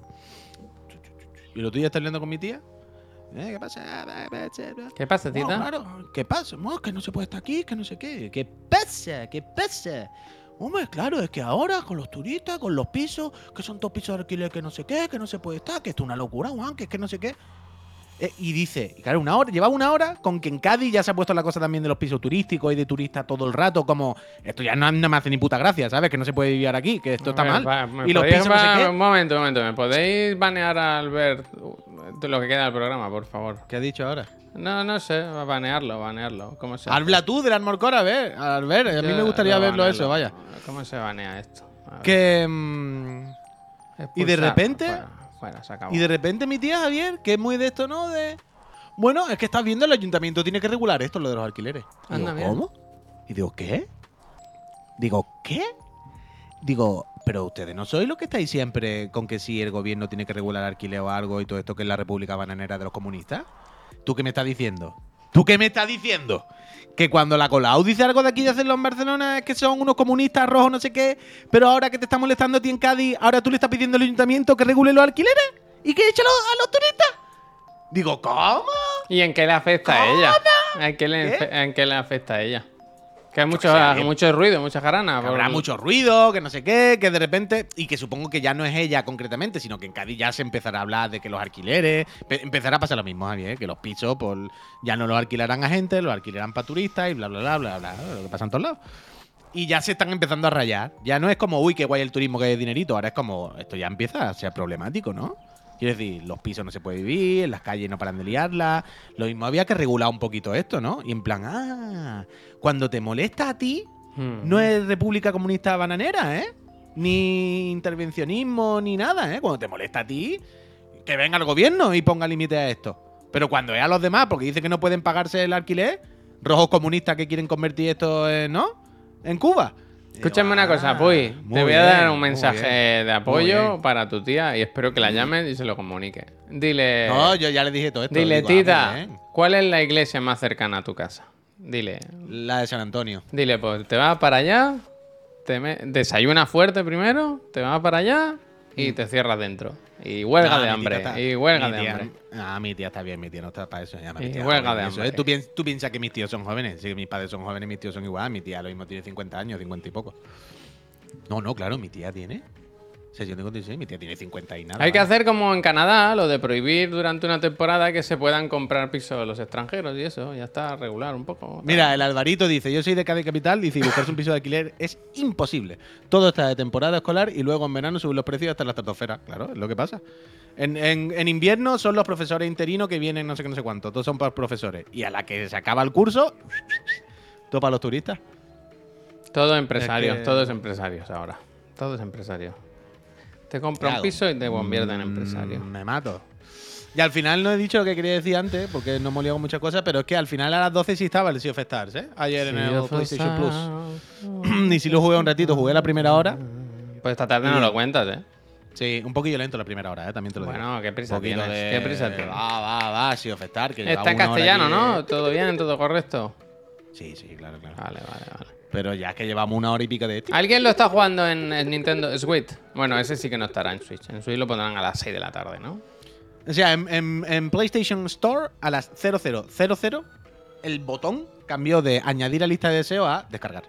Y el otro día estoy hablando con mi tía. Eh, ¿Qué pasa? ¿Qué pasa, tita? claro, ¿qué pasa? No, que no se puede estar aquí, que no sé qué. ¿Qué pasa? ¿Qué pasa? Hombre, claro, es que ahora con los turistas, con los pisos, que son todos pisos de alquiler que no sé qué, que no se puede estar, que esto es una locura, Juan, que es que no sé qué. Eh, y dice, claro, una hora, llevaba una hora con que en Cádiz ya se ha puesto la cosa también de los pisos turísticos y de turistas todo el rato, como esto ya no, no me hace ni puta gracia, ¿sabes? Que no se puede vivir aquí, que esto está mal. va, ¿me y los pisos no sé ba- qué. Un momento, un momento. ¿Me podéis banear a Albert lo que queda del programa, por favor? ¿Qué ha dicho ahora? No, no sé, banearlo, banearlo. ¿Cómo se? Habla tú del Armorcore, a ver, a ver, a mí Yo- me gustaría verlo banearlo. eso, vaya. ¿Cómo se banea esto? Que... mm, y de repente- fuera, se acabó. Y de repente mi tía Javier, que es muy de esto, ¿no? De. Bueno, es que estás viendo, el ayuntamiento tiene que regular esto, lo de los alquileres. Y Anda, digo, mira. ¿cómo? Y digo, ¿qué? Digo, ¿qué? Digo, pero ustedes no sois los que estáis siempre con que si el gobierno tiene que regular alquiler o algo y todo esto que es la República Bananera de los comunistas. ¿Tú qué me estás diciendo? ¿Tú qué me estás diciendo? Que cuando la Colau dice algo de aquí de hacerlo en Barcelona es que son unos comunistas rojos, no sé qué, pero ahora que te está molestando a ti en Cádiz, ahora tú le estás pidiendo al ayuntamiento que regule los alquileres y que eche a los, turistas. Digo, ¿cómo? ¿Y en qué le afecta a ella? ¿En qué le, ¿Qué? en qué le afecta a ella? Que hay mucho, ruido, mucha jarana. Que habrá por- mucho ruido, que no sé qué, que de repente. Y que supongo que ya no es ella concretamente, sino que en Cádiz ya se empezará a hablar de que los alquileres. pe- Empezará a pasar lo mismo, Javier, que los pisos pues, ya no los alquilarán a gente, los alquilarán para turistas y bla, bla, bla, bla, bla, lo que pasa en todos lados. Y ya se están empezando a rayar. Ya no es como, uy, qué guay el turismo que hay dinerito. Ahora es como, esto ya empieza a ser problemático, ¿no? Quiero decir, los pisos no se puede vivir, las calles no paran de liarla. Lo mismo había que regular un poquito esto, ¿no? Y en plan, ah, cuando te molesta a ti, Hmm. no es República Comunista Bananera, ¿eh? Ni intervencionismo, ni nada, ¿eh? Cuando te molesta a ti, que venga el gobierno y ponga límite a esto. Pero cuando es a los demás, porque dice que no pueden pagarse el alquiler, rojos comunistas que quieren convertir esto en, ¿no? En Cuba. Escúchame una cosa, ah, Puy. muy Te voy a dar un mensaje de apoyo para tu tía y espero que la llames y se lo comunique. Dile, No, yo ya le dije todo esto. dile digo, ah, tita, bien. ¿cuál es la iglesia más cercana a tu casa? Dile, La de San Antonio. dile, pues te vas para allá, te me- desayunas fuerte primero, te vas para allá y te cierras dentro. Y huelga Ah, de hambre, está- y huelga de tía- hambre. Ah, mi tía está bien, mi tía no está para eso. Ya, Y tía huelga de eso, hambre. ¿eh? ¿Tú, piens- tú piensas que mis tíos son jóvenes. Sí, mis padres son jóvenes, mis tíos son igual. Mi tía lo mismo tiene 50 años, 50 y poco. No, no, claro, mi tía tiene. Yo tengo 16, mi tía tiene 50 y nada. Hay que vale. hacer como en Canadá, lo de prohibir durante una temporada que se puedan comprar pisos los extranjeros y eso, ya está regular un poco. Mira, el Alvarito dice: Yo soy de Cádiz Capital. Dice: y buscarse un piso de alquiler es imposible. Todo está de temporada escolar y luego en verano suben los precios hasta la estratosfera. Claro, es lo que pasa. En, en- en invierno son los profesores interinos que vienen no sé qué, no sé cuánto. Todos son para profesores. Y a la que se acaba el curso, todo para los turistas. Todo empresarios, Es que- todos empresarios ahora. Todos empresarios. Te compra un piso y te convierte en Mm, empresario. Me mato. Y al final no he dicho lo que quería decir antes, porque no hemos liado con muchas cosas, pero es que al final a las 12 sí estaba el Sea of Stars, ¿eh? Ayer en el PlayStation Plus. *clears throat* y si lo jugué un ratito, jugué la primera hora. Pues esta tarde no lo cuentas, ¿eh? Sí, un poquillo lento la primera hora, ¿eh? También te lo digo. Bueno, qué prisa Un poquito tienes, de- qué prisa tienes. Va, va, va, Sea of Stars. Que Está en castellano, ¿no? ¿eh? Todo bien, todo correcto. Sí, sí, claro, claro. Vale, vale, vale. Pero ya que llevamos una hora y pico de este. ¿Alguien lo está jugando en, en Nintendo Switch? Bueno, ese sí que no estará en Switch. En Switch lo pondrán a las 6 de la tarde, ¿no? O sea, en, en- en PlayStation Store a las 0000 el botón cambió de añadir a lista de deseo a descargar.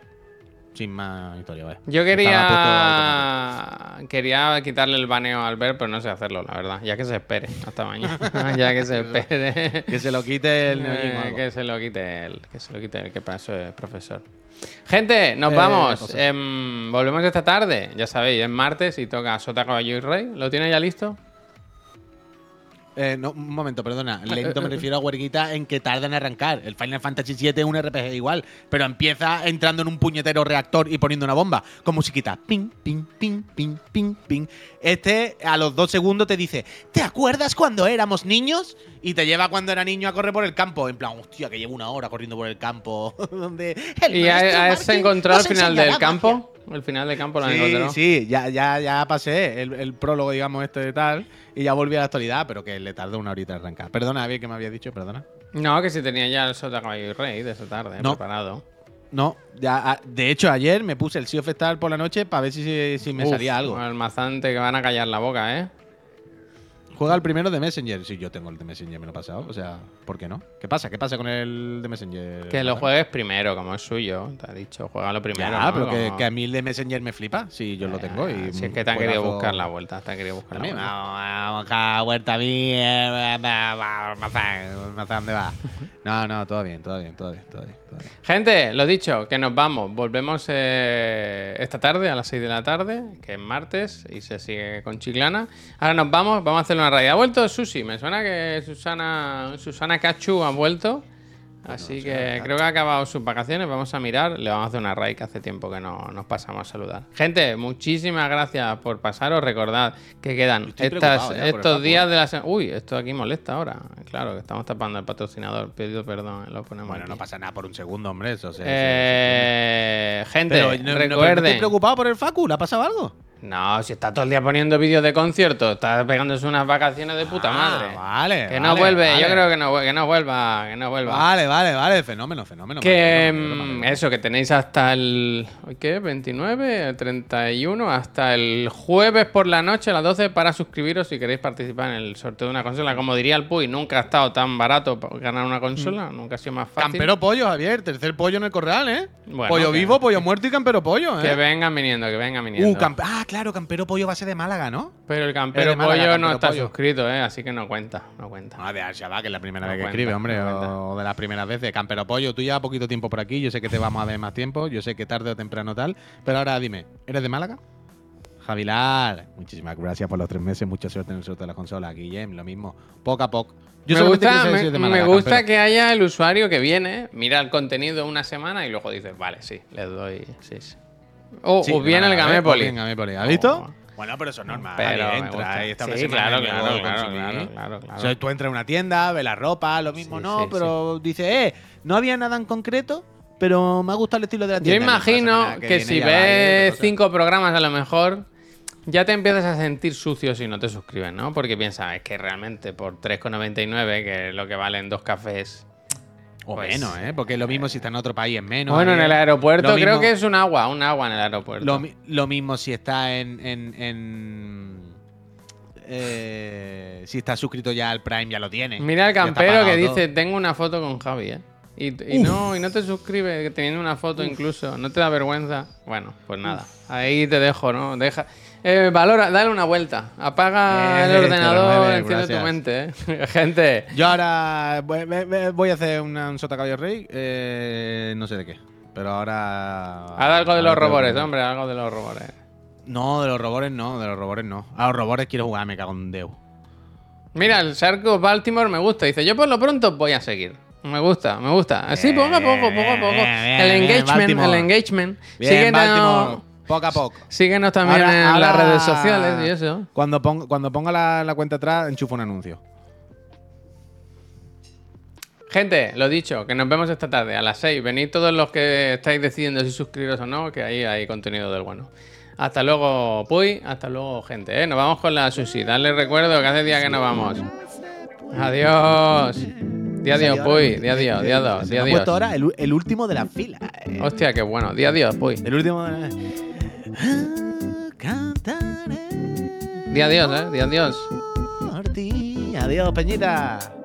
Sin más historia, vaya. Yo quería *laughs* quería quitarle el baneo al ver, pero no sé hacerlo, la verdad. Ya que se espere hasta mañana. *laughs* *laughs* ya que se espere. Que se lo quite el Eh, que se lo quite él, que se lo quite él, que para eso es profesor. Gente, nos Eh, vamos. Em, volvemos esta tarde. Ya sabéis, es martes y toca Sota, Caballo y Rey. ¿Lo tiene ya listo? Eh, no, un momento, perdona. *laughs* Lento me refiero a huerguita en que tarda en arrancar. El Final Fantasy VII es un RPG igual, pero empieza entrando en un puñetero reactor y poniendo una bomba. Con musiquita. Ping, ping, ping, ping, ping, ping. Este a los dos segundos te dice, ¿te acuerdas cuando éramos niños? Y te lleva cuando era niño a correr por el campo. En plan, hostia, que llevo una hora corriendo por el campo. *laughs* donde el ¿Y encontró nos al final del magia". campo? El final del campo lo Sí, encontró. sí, ya, ya, ya pasé el, el prólogo, digamos, este de tal, y ya volví a la actualidad, pero que le tardó una horita en arrancar. Perdona, Javier, que me había dicho, perdona. No, que si tenía ya el Sota, Caballo y Rey de esta tarde No. preparado. No, ya, ah, de hecho, ayer me puse el Sea of Stars por la noche para ver si, si me Uf, salía algo. El mazante que van a callar la boca, ¿eh? Juega el primero de Messenger. Sí, yo tengo el de Messenger, me lo he pasado. O sea, ¿por qué no? ¿Qué pasa? ¿Qué pasa con el de Messenger? Que lo juegues primero, como es suyo. Te ha dicho, juégalo primero. Ya, ¿no? pero que, Como- que a mí el de Messenger me flipa. Sí, yo lo tengo. Y Si es que te han querido buscar la vuelta, te han querido buscar la También, vuelta. vamos, vamos a vuelta a mí. eh, ¿Dónde va? *laughs* No, no, todo bien, todo bien, todo bien, todo bien. Gente, lo dicho, que nos vamos. Volvemos eh, esta tarde a las 6 de la tarde, que es martes, y se sigue con Chiclana. Ahora nos vamos, vamos a hacer una raid. ¿Ha vuelto Susi? Me suena que Susana, Susana Cachu ha vuelto. Así que creo que ha acabado sus vacaciones. Vamos a mirar. Le vamos a hacer una raid que hace tiempo que no nos pasamos a saludar. Gente, muchísimas gracias por pasaros. Recordad que quedan estas, ya el estos días de la semana. Uy, esto aquí molesta ahora. Claro, que estamos tapando el patrocinador. Pido perdón, lo ponemos. Bueno, aquí. no pasa nada por un segundo, hombre. Eso Eh, gente, Pero, no- no preocupado por el Facu. ¿Le ha pasado algo? No, si está todo el día poniendo vídeos de conciertos, está pegándose unas vacaciones de puta Ah, madre. Vale. Que no vale, vuelve, vale. yo creo que no, que no vuelva, que no vuelva. Vale, vale, vale. Fenómeno, fenómeno. Que mm, eso, que tenéis hasta el. ¿hoy ¿Qué? 29, 31, hasta el jueves por la noche a las 12 para suscribiros si queréis participar en el sorteo de una consola. Como diría el Puy, nunca ha estado tan barato ganar una consola, nunca ha sido más fácil. Campero pollo, Javier. Tercer pollo en el corral, ¿eh? Bueno, pollo que- vivo, pollo muerto y campero pollo, ¿eh? Que vengan viniendo, que vengan viniendo. Uh, campe- ah, claro, campero pollo va a ser de Málaga, ¿no? Pero el campero Málaga, pollo no está Pollo. suscrito, ¿eh? Así que no cuenta, no cuenta. Ah, de Al-Shabaab, que es la primera No vez que cuenta, escribe, hombre. no o de las primeras veces. Campero pollo, tú llevas poquito tiempo por aquí. Yo sé que te vamos a ver más tiempo. Yo sé que tarde o temprano tal. Pero ahora dime, ¿eres de Málaga? Javilar, muchísimas gracias por los tres meses. Mucha suerte en el sorteo de las consolas. Guillem, lo mismo. Poco a poco. Yo me gusta, me, gusta Campero. que haya el usuario que viene, mira el contenido una semana y luego dices, vale, sí, le doy. Sí, sí. O, Sí, o bien ¿eh? Gamépoli. ¿Has visto? Bueno, pero eso es normal. Pero entra y está Sí, claro, claro, claro, claro, claro, claro. O sea, tú entras a una tienda, ves la ropa, lo mismo Sí, no, sí, pero dice, eh, no había nada en concreto, pero me ha gustado el estilo de la Yo tienda. Y la imagino que, si ves cinco programas a lo mejor, ya te empiezas a sentir sucio si no te suscribes, ¿no? Porque piensas, es que realmente por 3,99, que es lo que valen dos cafés. O pues- menos, ¿eh? Porque lo mismo si está en otro país es menos. bueno, en el aeropuerto Lo creo mismo- que es un agua, un agua en el aeropuerto. Lo, lo mismo si está en. en- en, eh, si está suscrito ya al Prime, ya lo tiene. Mira el campero que todo. dice, tengo una foto con Javi, ¿eh? Y, y no, y no te suscribes teniendo una foto incluso, ¿no te da vergüenza? Bueno, pues nada, ahí te dejo, ¿no? Deja, eh, valora, dale una vuelta, apaga Eh, el ordenador, enciende tu mente, ¿eh? *laughs* Gente, Yo ahora voy, a hacer una- un sota caballo rey, eh, no sé de qué. Pero ahora. haz algo de los ahora robores, hombre, algo de los robores. No, de los robores no, de los robores no. A los robores quiero jugar, me cago en Deus. Mira, el Shark of Baltimore me gusta, dice, yo por lo pronto voy a seguir. Me gusta, me gusta. Así, poco a poco, poco a poco. bien, El engagement, el engagement. Bien, poco a poco. Síguenos también Ahora- en ahora- las redes sociales y eso. Cuando, ponga, cuando ponga la, la cuenta atrás, enchufo un anuncio. Gente, lo dicho, que nos vemos esta tarde a las 6. Venid todos los que estáis decidiendo si suscribiros o no, que ahí hay contenido del bueno. Hasta luego, Puy. Hasta luego, gente. ¿eh? Nos vamos con la sushi. Dale recuerdo que hace día que nos vamos. Adiós. Di adiós, Puy. Di adiós, di adiós, ha adiós. puesto ahora el, el último de la fila. eh. Hostia, qué bueno. Di adiós, Puy. El último de la... Cantaré Di adiós, eh. Di adiós. por ti. Adiós, Peñita.